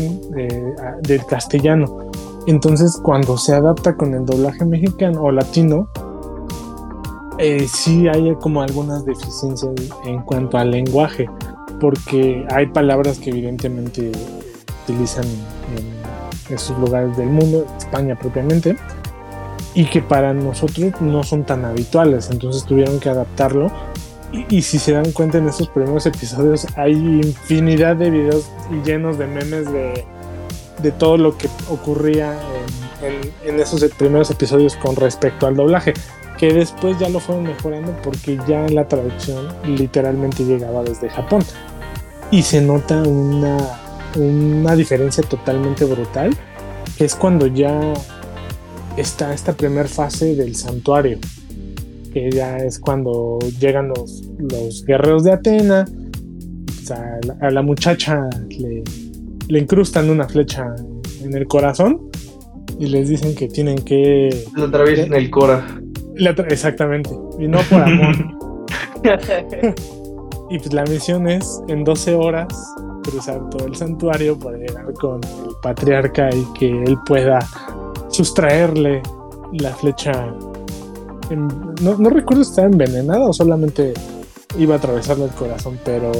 del castellano. Entonces, cuando se adapta con el doblaje mexicano o latino, eh, sí hay como algunas deficiencias en cuanto al lenguaje, porque hay palabras que evidentemente utilizan en esos lugares del mundo, España propiamente, y que para nosotros no son tan habituales, entonces tuvieron que adaptarlo y, si se dan cuenta en estos primeros episodios hay infinidad de videos llenos de memes de, todo lo que ocurría en, esos primeros episodios con respecto al doblaje, que después ya lo fueron mejorando porque ya la traducción literalmente llegaba desde Japón. Y se nota una, una diferencia totalmente brutal, que es cuando ya está esta primera fase del santuario que ya es cuando llegan los, los guerreros de Atena, pues, a, la, muchacha le, le, incrustan una flecha en el corazón y les dicen que tienen que... La atraviesen el cora. exactamente, y no por amor. y pues la misión es en 12 horas cruzar todo el santuario para llegar con el patriarca y que él pueda sustraerle la flecha no, no, recuerdo si estaba envenenada o solamente iba a atravesarle el corazón, pero.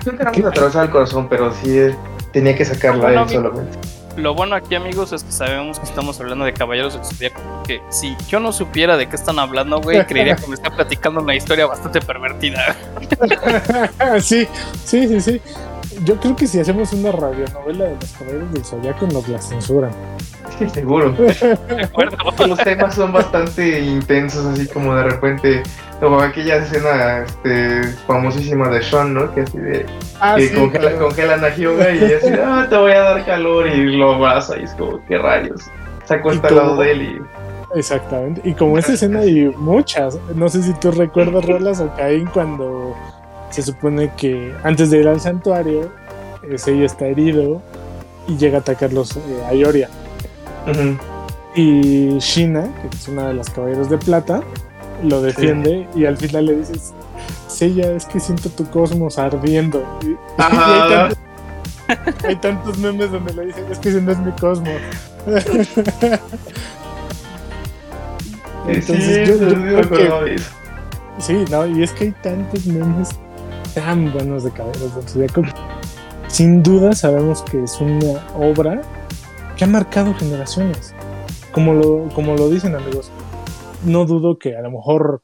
Creo que no atravesar el corazón, pero sí eh, tenía que sacarla él solamente. Lo bueno aquí, amigos, es que sabemos que estamos hablando de Caballeros del Zodíaco. Porque si yo no supiera de qué están hablando, güey, creería que me está platicando una historia bastante pervertida. sí, sí, sí, sí. Yo creo que si hacemos una radionovela de los Caballeros del Zodíaco, nos la censuran. seguro. De acuerdo. Los temas son bastante intensos, así como de repente, como aquella escena este, famosísima de Sean, ¿no? Que así de. Ah, que congela, congelan a Hyuga y así, ah, te voy a dar calor y lo abraza y es como, qué rayos. Se acuesta al lado de él y. Exactamente. Y como esa escena hay muchas. No sé si tú recuerdas, Rolas o Caín, cuando se supone que antes de ir al santuario, ese está herido y llega a atacarlos eh, a Ioria. Y Shina, que es una de las caballeros de plata, lo defiende y al final le dices, Sella, es que siento tu cosmos ardiendo. Y, hay, tantos, memes donde le dicen, es que ese no es mi cosmos. Entonces, yo, yo Sí, no, y es que hay tantos memes tan buenos de Caballeros del Zodíaco. Sin duda sabemos que es una obra que ha marcado generaciones. Como lo, como lo dicen amigos, no dudo que a lo mejor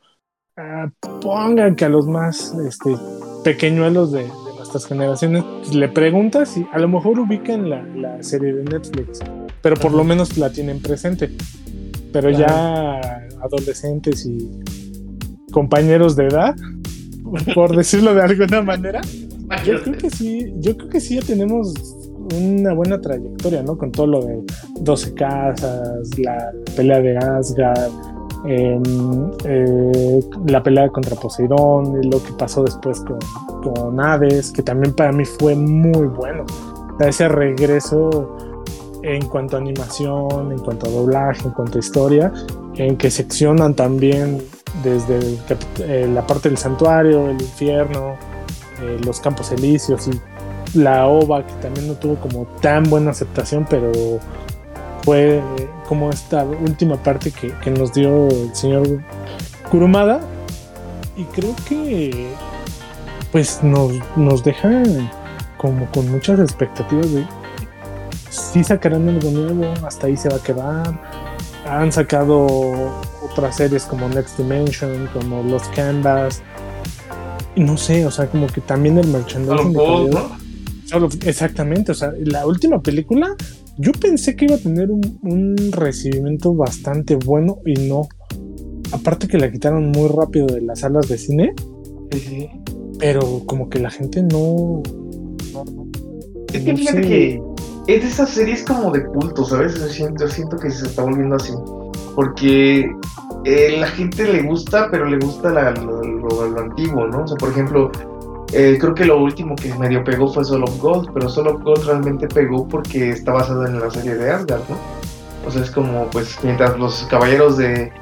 ah, pongan que a los más este, pequeñuelos de, nuestras generaciones pues, le preguntas y a lo mejor ubican la, la serie de Netflix, pero por lo menos la tienen presente. Pero ya adolescentes y compañeros de edad, por decirlo de alguna manera, yo creo que sí, yo creo que sí ya tenemos una buena trayectoria, ¿no? Con todo lo de 12 casas, la pelea de Asgard, em, eh, la pelea contra Poseidón, y lo que pasó después con, con Hades, que también para mí fue muy bueno. ese regreso en cuanto a animación, en cuanto a doblaje, en cuanto a historia, en que seccionan también desde eh, la parte del santuario, el infierno, eh, los campos elíseos y la ova que también no tuvo como tan buena aceptación, pero fue como esta última parte que, nos dio el señor Kurumada y creo que pues nos, nos deja como con muchas expectativas de si sacarán algo nuevo, hasta ahí se va a quedar. Han sacado otras series como Next Dimension, como Los Canvas. Y no sé, o sea, como que también el merchandising. exactamente, o sea, la última película, yo pensé que iba a tener un, recibimiento bastante bueno y no. Aparte que la quitaron muy rápido de las salas de cine. Pero como que la gente no. es que fíjate que es de esas series como de culto, ¿sabes? Yo siento, siento que se está volviendo así. Porque eh, la gente le gusta, pero le gusta lo, antiguo, ¿no? O sea, por ejemplo, eh, creo que lo último que medio pegó fue Soul of Gold, pero Soul of Gold realmente pegó porque está basada en la serie de Asgard, ¿no? O sea, es como, pues, mientras los caballeros de,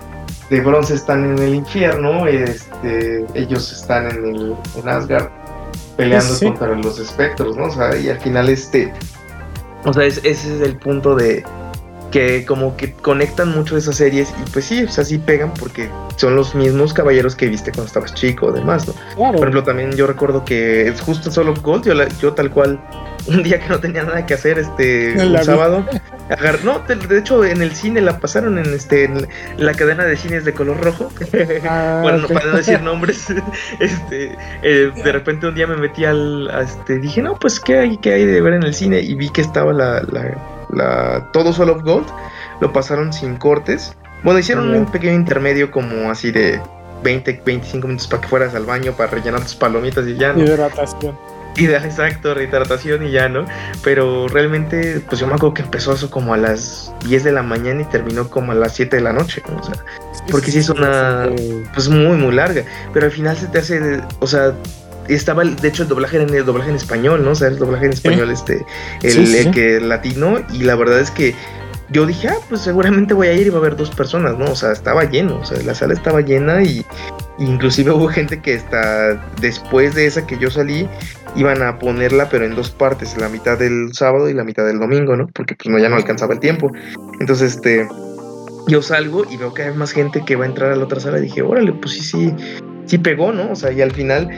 de bronce están en el infierno, este, ellos están en, el, en Asgard peleando contra los espectros, ¿no? O sea, y al final, este o sea, ese es el punto de que como que conectan mucho esas series y pues sí, o sea, sí pegan porque son los mismos caballeros que viste cuando estabas chico o demás, ¿no? Por ejemplo, también yo recuerdo que es justo solo Gold, yo, yo tal cual un día que no tenía nada que hacer, este, un sábado. no, de, hecho en el cine la pasaron en este en la cadena de cines de color rojo. Ah, bueno, para no decir nombres, este, eh, de repente un día me metí al, este, dije no, pues qué hay, qué hay de ver en el cine y vi que estaba la, la, la todo Soul of Gold, lo pasaron sin cortes. Bueno, hicieron un pequeño intermedio como así de 20, 25 minutos para que fueras al baño para rellenar tus palomitas y ya. ¿no? Hidratación. Exacto, rehidratación y ya, ¿no? Pero realmente, pues yo me acuerdo que empezó eso como a las 10 de la mañana y terminó como a las 7 de la noche, ¿no? O sea, porque sí es una, pues muy, muy larga, pero al final se te hace, o sea, estaba de hecho el doblaje en el doblaje en español, ¿no? O sea, el doblaje en español, este, el, el que latino, y la verdad es que yo dije, ah, pues seguramente voy a ir y va a haber dos personas, ¿no? O sea, estaba lleno, o sea, la sala estaba llena y inclusive hubo gente que está después de esa que yo salí iban a ponerla pero en dos partes, la mitad del sábado y la mitad del domingo, ¿no? Porque pues no ya no alcanzaba el tiempo. Entonces, este yo salgo y veo que hay más gente que va a entrar a la otra sala y dije, órale, pues sí, sí, sí pegó, ¿no? O sea, y al final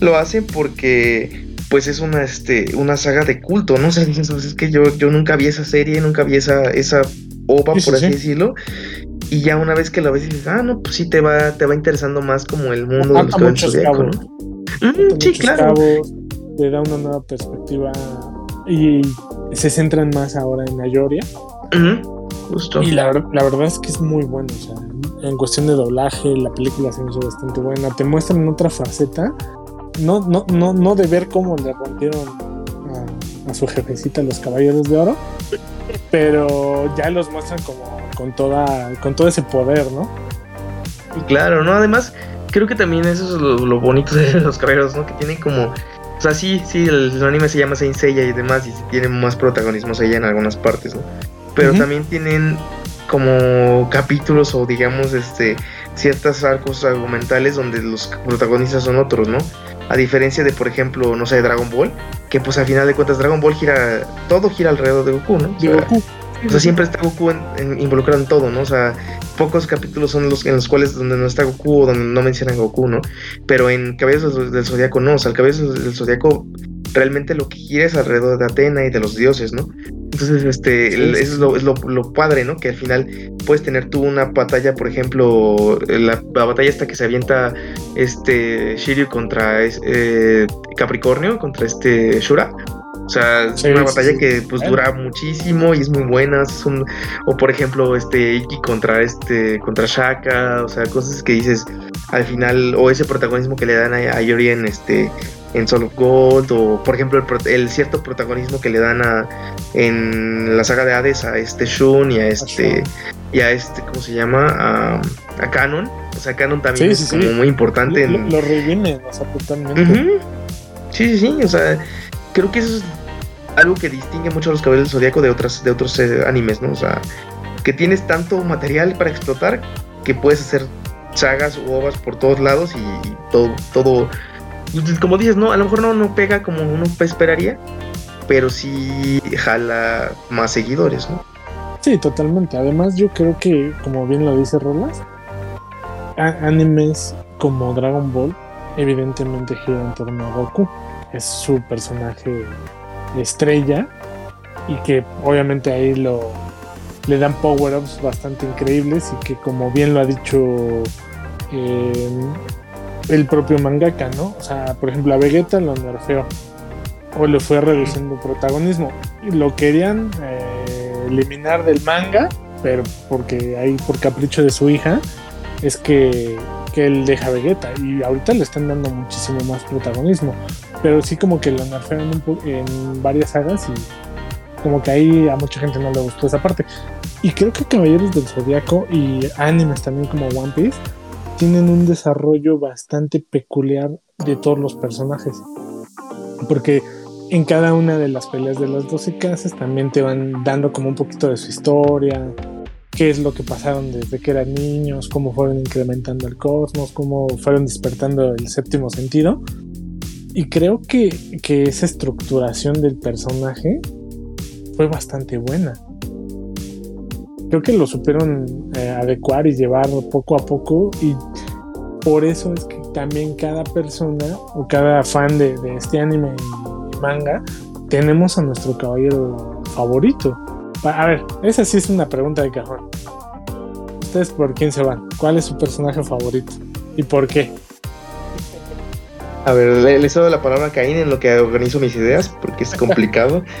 lo hacen porque pues es una, este, una saga de culto, ¿no? O sea, es que yo, yo nunca vi esa serie, nunca vi esa, esa ova, por así decirlo. Y ya una vez que la ves dices, ah, no, pues sí te va, te va interesando más como el mundo de los caballos ¿no? Mm, sí, claro. te da una nueva perspectiva y se centran más ahora en Ayoria. Justo. Y la, la, verdad es que es muy bueno. O sea, en cuestión de doblaje, la película se me hizo bastante buena. Te muestran otra faceta no, no, no, no de ver cómo le rompieron a, su jefecita los caballeros de oro, pero ya los muestran como con toda, con todo ese poder, ¿no? Claro, ¿no? Además, creo que también eso es lo, bonito de los caballeros, ¿no? Que tienen como. O sea, sí, sí, el, anime se llama Saint Seiya y demás, y tienen más protagonismo ella en algunas partes, ¿no? Pero también tienen como capítulos o digamos este ciertas arcos argumentales donde los protagonistas son otros, ¿no? A diferencia de, por ejemplo, no sé, Dragon Ball, que pues al final de cuentas Dragon Ball gira, todo gira alrededor de Goku, ¿no? O sea, siempre está Goku involucrado en todo, ¿no? O sea, pocos capítulos son los en los cuales donde no está Goku o donde no mencionan Goku, ¿no? Pero en Caballeros del Zodiaco no, o sea, el Cabezas del Zodiaco realmente lo que gira es alrededor de Atena y de los dioses, ¿no? Entonces, este, eso es, lo, padre, ¿no? Que al final puedes tener tú una batalla, por ejemplo, la, batalla esta que se avienta este Shiryu contra eh, Capricornio, contra este Shura. O sea, es una batalla que pues dura muchísimo y es muy buena. o por ejemplo, este Iki contra este, contra Shaka, o sea, cosas que dices al final, o ese protagonismo que le dan a, a Yori en este en Soul of Gold o por ejemplo el, cierto protagonismo que le dan a en la saga de Hades a este Shun y a este y a este cómo se llama a, a Canon o sea Canon también es como muy importante lo, lo, reviven o sea totalmente. Sí sí sí o sea creo que eso es algo que distingue mucho a los Caballeros del Zodíaco de, otras, de otros eh, animes, ¿no? O sea, que tienes tanto material para explotar que puedes hacer sagas u ovas por todos lados y, todo, todo, pues, como dices, ¿no? A lo mejor no, no pega como uno esperaría, pero sí jala más seguidores, ¿no? Sí, totalmente. Además, yo creo que, como bien lo dice Rolas, animes como Dragon Ball evidentemente gira en torno a Goku. Es su personaje estrella y que obviamente ahí lo le dan power-ups bastante increíbles y que como bien lo ha dicho eh, el propio mangaka, ¿no? O sea, por ejemplo a Vegeta lo nerfeó o le fue reduciendo protagonismo. Lo querían eh, eliminar del manga, pero porque ahí por capricho de su hija es que, que él deja Vegeta y ahorita le están dando muchísimo más protagonismo, pero sí como que lo nerfearon en varias sagas y como que ahí a mucha gente no le gustó esa parte. Y creo que Caballeros del Zodiaco y animes también como One Piece tienen un desarrollo bastante peculiar de todos los personajes. Porque en cada una de las peleas de las 12 casas también te van dando como un poquito de su historia, qué es lo que pasaron desde que eran niños, cómo fueron incrementando el cosmos, cómo fueron despertando el séptimo sentido. Y creo que, esa estructuración del personaje fue bastante buena. Creo que lo supieron eh, adecuar y llevar poco a poco y por eso es que también cada persona o cada fan de, de este anime y manga tenemos a nuestro caballero favorito. A ver, esa sí es una pregunta de cajón. ¿Ustedes por quién se van? ¿Cuál es su personaje favorito? ¿Y por qué? A ver, le, le cedo la palabra a Caín en lo que organizo mis ideas, porque es complicado.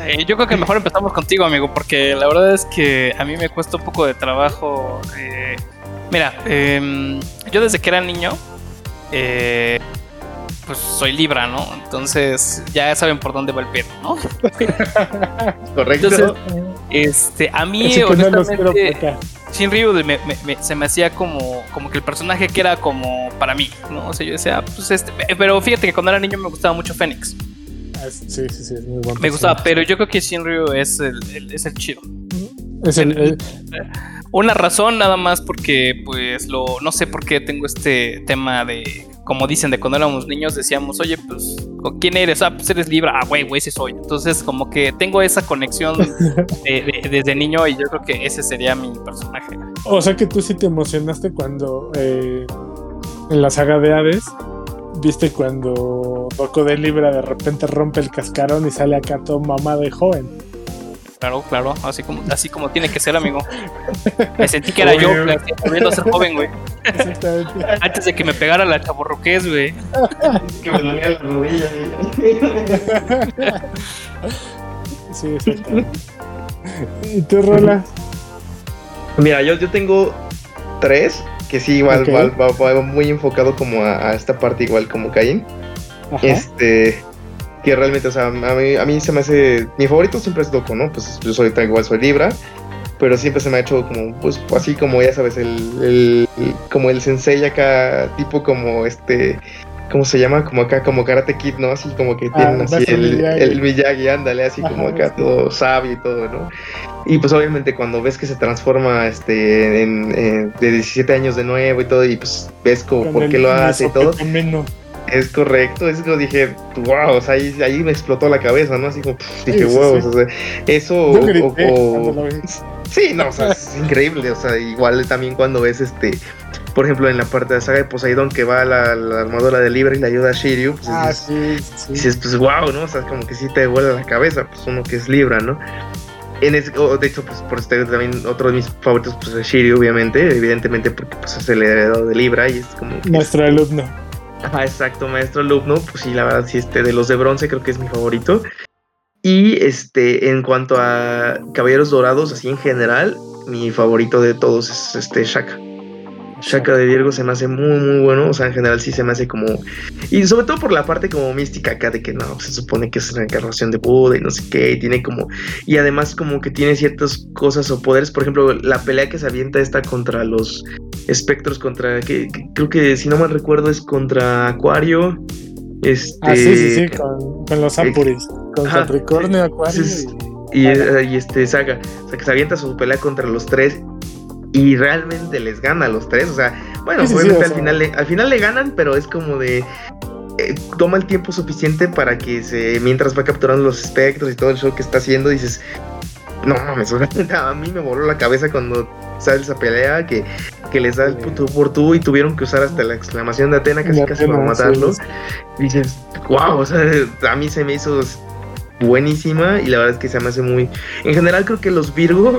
Eh, yo creo que mejor empezamos contigo, amigo, porque la verdad es que a mí me cuesta un poco de trabajo. Eh, mira, em, yo desde que era niño, eh, pues soy Libra, ¿no? Entonces ya saben por dónde va el pedo, ¿no? Correcto. Entonces, este, a mí, honestamente, Shinryu me, se me hacía como, como que el personaje que era como para mí, ¿no? O sea, yo decía, pues este. Pero fíjate que cuando era niño me gustaba mucho Fénix. Ah, sí, sí, sí, es muy bueno. Me gustaba, pero yo creo que Shinryu es el, es el chido. Es el, Una razón nada más porque, pues, lo no sé por qué tengo este tema de como dicen, de cuando éramos niños decíamos, oye, pues, ¿quién eres? Ah, pues eres Libra. Ah, güey, güey, ese soy. Entonces, como que tengo esa conexión desde niño y yo creo que ese sería mi personaje. O sea que tú sí te emocionaste cuando eh, en la saga de Hades viste cuando Doco de Libra de repente rompe el cascarón y sale acá todo mamá de joven. Claro, claro, así como, así como tiene que ser, amigo. Me sentí que era yo, volviendo a ser joven, güey. Exactamente. Antes de que me pegara la chaborroqués, güey. que me dolía la rodilla. sí, exactamente. ¿Y tú, Rola? Mira, yo, yo tengo tres, que sí, igual, va, muy enfocado como a, a, esta parte, igual como Caín. Este que realmente, o sea, a mí, a mí se me hace, mi favorito siempre es Doco, ¿no? Pues yo soy igual, soy Libra, pero siempre se me ha hecho como, pues así como ya sabes, el, como el sensei acá, tipo como este, ¿cómo se llama? Como acá, como Karate Kid, ¿no? Así como que tienen ah, así el, el, Miyagi, ándale, así como acá todo sabio y todo, ¿no? Y pues obviamente cuando ves que se transforma este en, de 17 años de nuevo y todo, y pues ves como por qué lo hace y todo. Es correcto, es que dije, wow, o sea, ahí, ahí, me explotó la cabeza, ¿no? Así como, dije, wow, O sea, eso. o, sí, no, o sea, es increíble, o sea, igual también cuando ves este. Por ejemplo, en la parte de la saga de Poseidón que va la, la armadura de Libra y le ayuda a Shiryu, pues ah, sí, sí. dices, pues wow, ¿no? O sea, como que sí te vuela la cabeza, pues uno que es Libra, ¿no? En ese, de hecho, pues por este también otro de mis favoritos pues es Shiryu, obviamente, evidentemente porque pues es el heredero de Libra y es como... Nuestro alumno. Ah, exacto, maestro alumno, pues sí, la verdad, sí, este, de los de bronce creo que es mi favorito. Y este, en cuanto a Caballeros Dorados, así en general, mi favorito de todos es este Shaka. Shaka de Virgo se me hace muy, muy bueno. O sea, en general sí se me hace como. Y sobre todo por la parte como mística acá de que no, se supone que es una encarnación de Buda y no sé qué. Y tiene como. Y además, como que tiene ciertas cosas o poderes. Por ejemplo, la pelea que se avienta esta contra los espectros, contra. Que, creo que si no mal recuerdo es contra Acuario. Este, ah, sí, sí, sí, con, con los Apuris. Con Capricornio, Acuario y... y, este Saga, o sea, que se avienta su pelea contra los tres y realmente les gana a los tres. O sea, bueno, obviamente al, final le, al final le ganan, pero es como de. Eh, toma el tiempo suficiente para que se mientras va capturando los espectros y todo el show que está haciendo, dices. No mames, a mí me voló la cabeza cuando sale esa pelea que, que les da el puto por tú y tuvieron que usar hasta la exclamación de Atena casi casi para matarlos. Dices, wow, o sea, a mí se me hizo buenísima y la verdad es que se me hace muy... En general creo que los Virgo,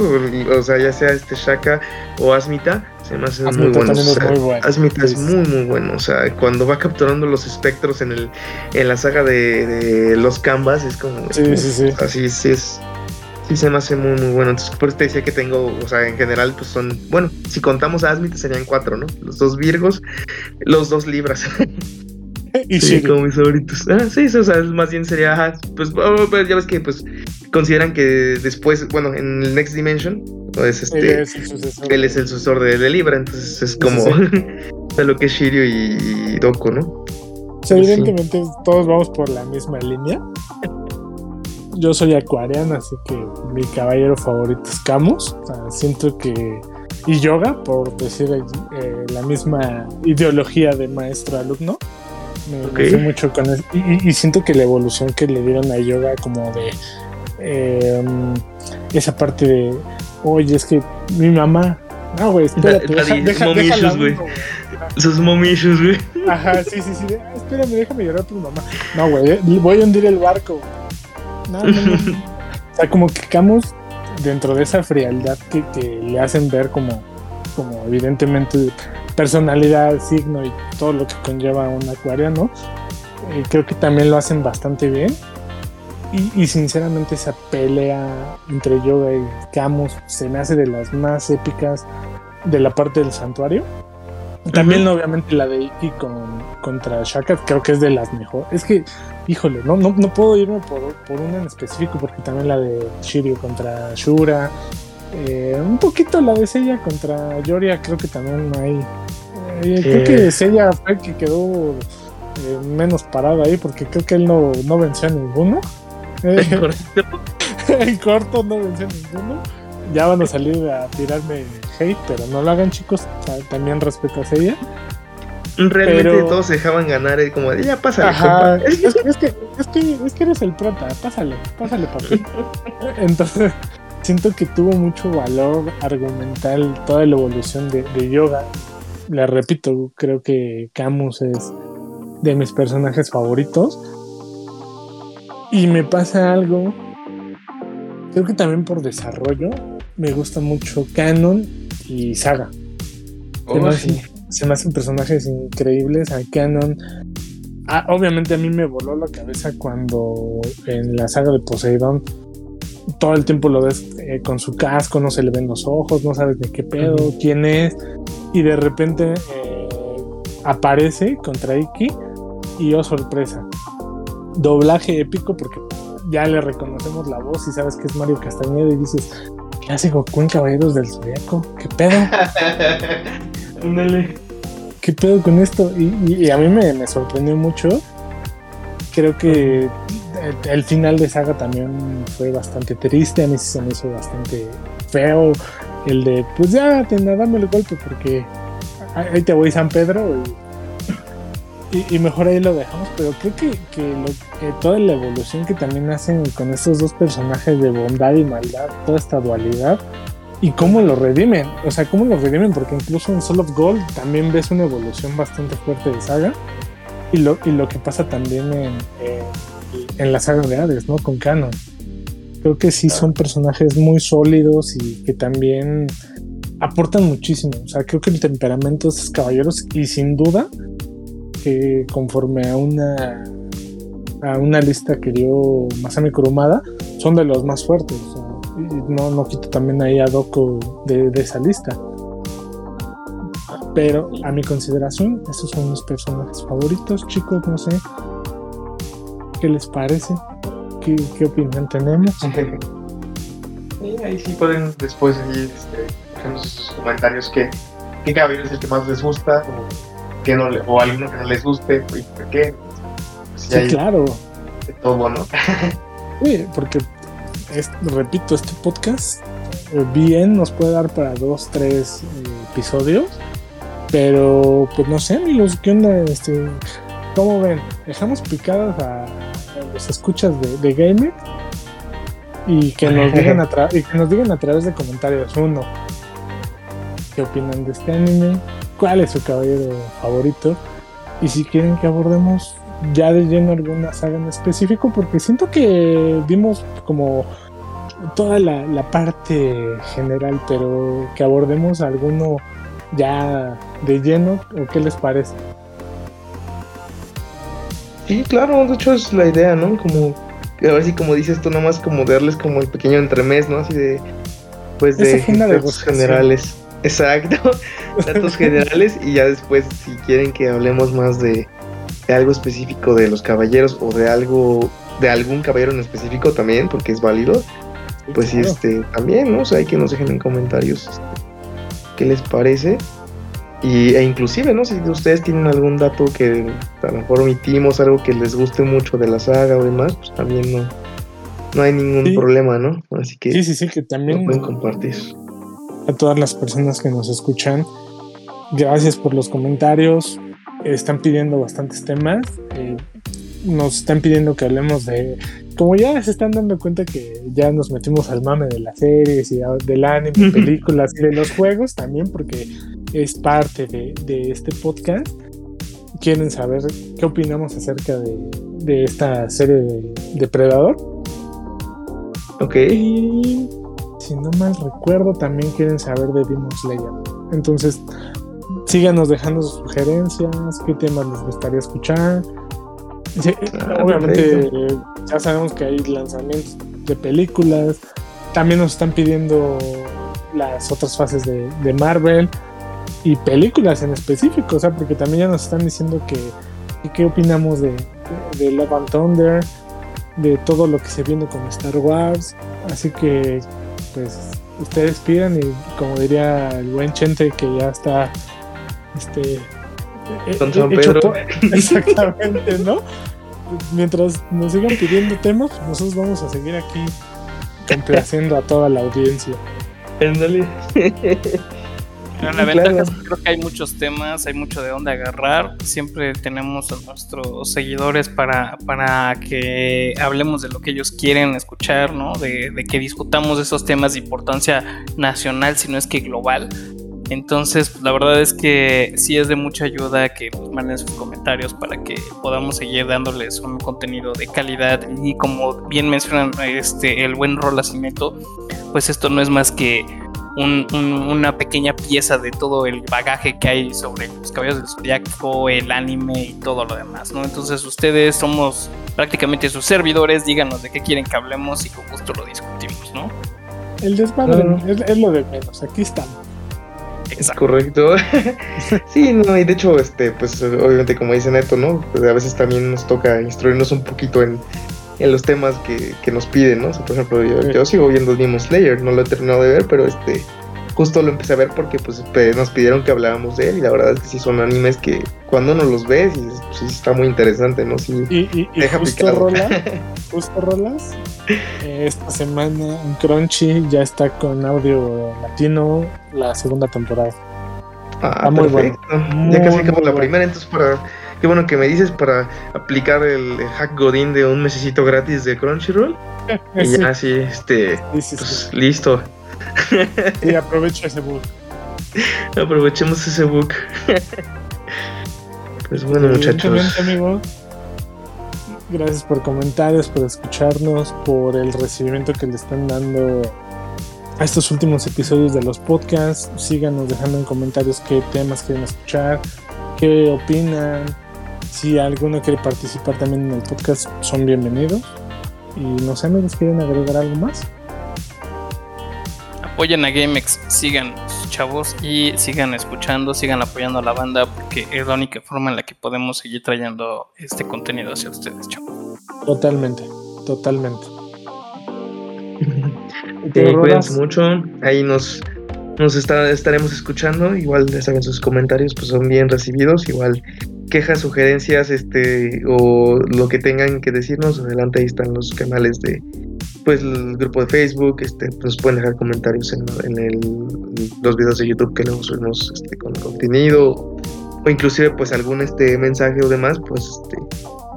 o sea, ya sea este Shaka o Asmita, se me hacen muy buenos. Asmita es muy muy bueno, o sea, cuando va capturando los espectros en el en la saga de, los Canvas es como... Sí, sí, sí. Así sí es... Sí se me hace muy muy bueno. Entonces por eso te decía que tengo, o sea, en general pues son, bueno, si contamos a Asmita serían cuatro, ¿no? Los dos Virgos, los dos Libras. y sí, como mis favoritos. Ah, sí, o sea, más bien sería, pues, oh, pues, ya ves que pues consideran que después, bueno, en el Next Dimension, pues este, él es el sucesor, él es el sucesor de, Libra, entonces es como lo que es Shiryu y, Doku, ¿no? evidentemente todos vamos por la misma línea. Yo soy acuariana, así que mi caballero favorito es Camus. O sea, siento que y yoga, por decir eh, la misma ideología de maestro-alumno. Me, mucho con eso. Y, siento que la evolución que le dieron a yoga, como de eh, esa parte de, oye, es que mi mamá, no, güey, espérate, deja, deja, güey. Sus momishus, güey. Ajá, sí, sí, sí. espérame, déjame llorar por mi mamá. No, güey, voy a hundir el barco. No, no, no. o sea, como que Camus, dentro de esa frialdad que, que le hacen ver como, como evidentemente personalidad, signo y todo lo que conlleva un acuariano. Eh, creo que también lo hacen bastante bien. Y, sinceramente esa pelea entre Yoga y Camus se me hace de las más épicas de la parte del santuario. También obviamente la de Iki con, contra Shaka creo que es de las mejores. Es que, híjole, no, no, no puedo irme por, por una en específico porque también la de Shiryu contra Shura, eh, un poquito la de Sella contra Yoria, creo que también hay. Eh, creo que Sella fue el que quedó eh, menos parado ahí, porque creo que él no, no venció a ninguno. en corto no venció a ninguno. Ya van a salir a tirarme hate, pero no lo hagan, chicos. También respeto a Sella. Realmente todos se dejaban ganar, y como de ya pásale. Es, que, es, que, es, que, eres el prota, pásale, pásale, papi. Entonces siento que tuvo mucho valor argumental toda la evolución de, yoga. Le repito, creo que Camus es de mis personajes favoritos. Y me pasa algo, creo que también por desarrollo, me gusta mucho Canon y Saga. Oh, se, me hacen personajes increíbles. A Canon, ah, obviamente a mí me voló la cabeza cuando en la saga de Poseidón todo el tiempo lo ves eh, con su casco, no se le ven los ojos, no sabes de qué pedo, quién es, y de repente eh, aparece contra Iki y oh sorpresa, doblaje épico porque ya le reconocemos la voz y sabes que es Mario Castañeda y dices, ¿qué hace Goku en Caballeros del Zodiaco? ¿Qué pedo? ¿Qué pedo con esto? Y, a mí me, me sorprendió mucho. Creo que el, final de saga también fue bastante triste, a mí se me hizo bastante feo. El de, pues ya, te, dame el golpe porque ahí te voy San Pedro y, mejor ahí lo dejamos. Pero creo que, que, toda la evolución que también hacen con estos dos personajes de bondad y maldad, toda esta dualidad y cómo lo redimen, o sea, cómo lo redimen, porque incluso en Soul of Gold también ves una evolución bastante fuerte de saga. Y lo, y lo que pasa también en en la saga de Hades, ¿no? Con Canon. Creo que sí son personajes muy sólidos y que también aportan muchísimo. O sea, creo que el temperamento de estos caballeros y sin duda que conforme a una a una lista que dio Masami Kurumada son de los más fuertes. y no, no quito también ahí a Doko de, de, esa lista. Pero a mi consideración, esos son mis personajes favoritos, chicos, no sé. ¿Qué les parece? ¿Qué, qué opinión tenemos? Y ahí sí pueden después ahí, este, sus comentarios qué, qué caballero es el que más les gusta o, que no o alguno que no les guste y por qué. Sí, claro. De todo, ¿no? sí, porque, repito, este podcast eh, bien nos puede dar para dos, tres eh, episodios. Pero, pues no sé, amigos, ¿qué onda? Este, ¿Cómo ven? ¿Dejamos picadas a, escuchas de, de? Y que, nos digan a y que nos digan a través de comentarios. Uno, ¿qué opinan de este anime? ¿Cuál es su caballero favorito? Y si quieren que abordemos ya de lleno alguna saga en específico, porque siento que vimos como toda la, parte general, pero que abordemos alguno ya de lleno, ¿o qué les parece? Sí, claro, de hecho es la idea, ¿no? Como, a ver si como dices tú, nomás como darles como el pequeño entremés, ¿no? Así de, pues de datos generales. Exacto, datos generales y ya después si quieren que hablemos más de, de algo específico de los caballeros o de algo, de algún caballero en específico también, porque es válido, pues sí, este, también, ¿no? O sea, hay que nos dejen en comentarios este, qué les parece. Y, e inclusive, ¿no? Si ustedes tienen algún dato que a lo mejor omitimos, algo que les guste mucho de la saga o demás, pues también no, no hay ningún problema, ¿no? Así que sí, sí, sí, que también pueden compartir. A todas las personas que nos escuchan, gracias por los comentarios. Están pidiendo bastantes temas. Eh, nos están pidiendo que hablemos de como ya se están dando cuenta que ya nos metimos al mame de las series y del anime, películas y de los juegos también, porque es parte de, este podcast, quieren saber qué opinamos acerca de, esta serie de Depredador. Ok. Y si no mal recuerdo, también quieren saber de Demon Slayer. Entonces, síganos dejando sus sugerencias, qué temas les gustaría escuchar Ah, obviamente ya sabemos que hay lanzamientos de películas. También nos están pidiendo las otras fases de, Marvel y películas en específico, o sea, porque también ya nos están diciendo que, qué opinamos de, de, Love and Thunder, de todo lo que se viene con Star Wars. Así que, pues, ustedes pidan y como diría el buen Chente que ya está este con San Pedro. Exactamente, ¿no? Mientras nos sigan pidiendo temas, nosotros vamos a seguir aquí complaciendo a toda la audiencia. la ventaja es que creo que hay muchos temas, hay mucho de dónde agarrar. Siempre tenemos a nuestros seguidores para, para que hablemos de lo que ellos quieren escuchar, ¿no? De, de que discutamos de esos temas de importancia nacional, si no es que global. Entonces, pues, la verdad es que sí es de mucha ayuda que nos manden sus comentarios para que podamos seguir dándoles un contenido de calidad. Y como bien mencionan este, el buen Rolacimiento, pues esto no es más que una pequeña pieza de todo el bagaje que hay sobre los caballos del zodiaco, el anime y todo lo demás, ¿no? Entonces ustedes somos prácticamente sus servidores, díganos de qué quieren que hablemos y con gusto lo discutimos, ¿no? El desmadre es, lo de menos, aquí estamos. Es correcto. sí, no, y de hecho, este, pues obviamente como dice Neto, ¿no? Pues, a veces también nos toca instruirnos un poquito en, los temas que, nos piden, ¿no? por ejemplo, yo, sigo viendo Demon Slayer, no lo he terminado de ver, pero este justo lo empecé a ver porque pues nos pidieron que habláramos de él y la verdad es que sí son animes que cuando uno los ve sí, sí está muy interesante, ¿no? Sí, y, deja justo, Rola, justo Rolas, eh, esta semana en Crunchy ya está con audio latino la segunda temporada. Ah, muy bueno. ya casi acabó la primera, entonces para qué bueno que me dices para aplicar el hack godín de un mesecito gratis de Crunchyroll. y ya así, este, pues, listo. Y aprovecho ese book. Aprovechemos ese book. pues bueno, muchachos. Amigo, gracias por comentarios, por escucharnos, por el recibimiento que le están dando a estos últimos episodios de los podcasts. Síganos dejando en comentarios qué temas quieren escuchar, qué opinan. Si alguno quiere participar también en el podcast, son bienvenidos. Y no sé, ¿nos quieren agregar algo más? apoyen a GameX, sigan chavos y sigan escuchando, sigan apoyando a la banda porque es la única forma en la que podemos seguir trayendo este contenido hacia ustedes, chavos. Totalmente, totalmente. cuídense mucho, ahí nos, nos estaremos escuchando, igual ya saben sus comentarios pues son bien recibidos, igual quejas, sugerencias, este, o lo que tengan que decirnos, adelante ahí están los canales de pues el grupo de Facebook, este, pues pueden dejar comentarios en, el, los videos de YouTube que luego subimos este, con contenido, o inclusive pues algún este mensaje o demás, pues este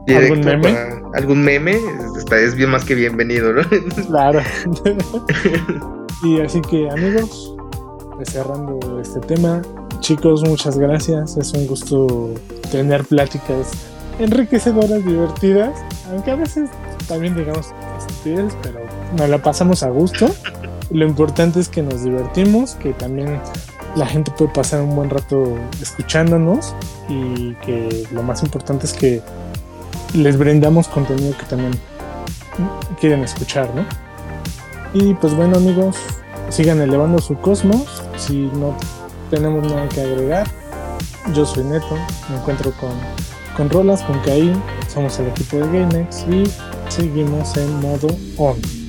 ¿Algún meme? algún meme, está, es bien más que bienvenido, ¿no? Claro. y así que amigos, pues cerrando este tema, chicos, muchas gracias. Es un gusto tener pláticas enriquecedoras, divertidas, aunque a veces también digamos estupidez, pero nos la pasamos a gusto. Lo importante es que nos divertimos, que también la gente puede pasar un buen rato escuchándonos y que lo más importante es que les brindamos contenido que también quieren escuchar, ¿no? Y pues bueno amigos, sigan elevando su cosmos. Si no tenemos nada que agregar, yo soy Neto, me encuentro con, con Rolas, con Caín, somos el equipo de GameX y seguimos en modo on.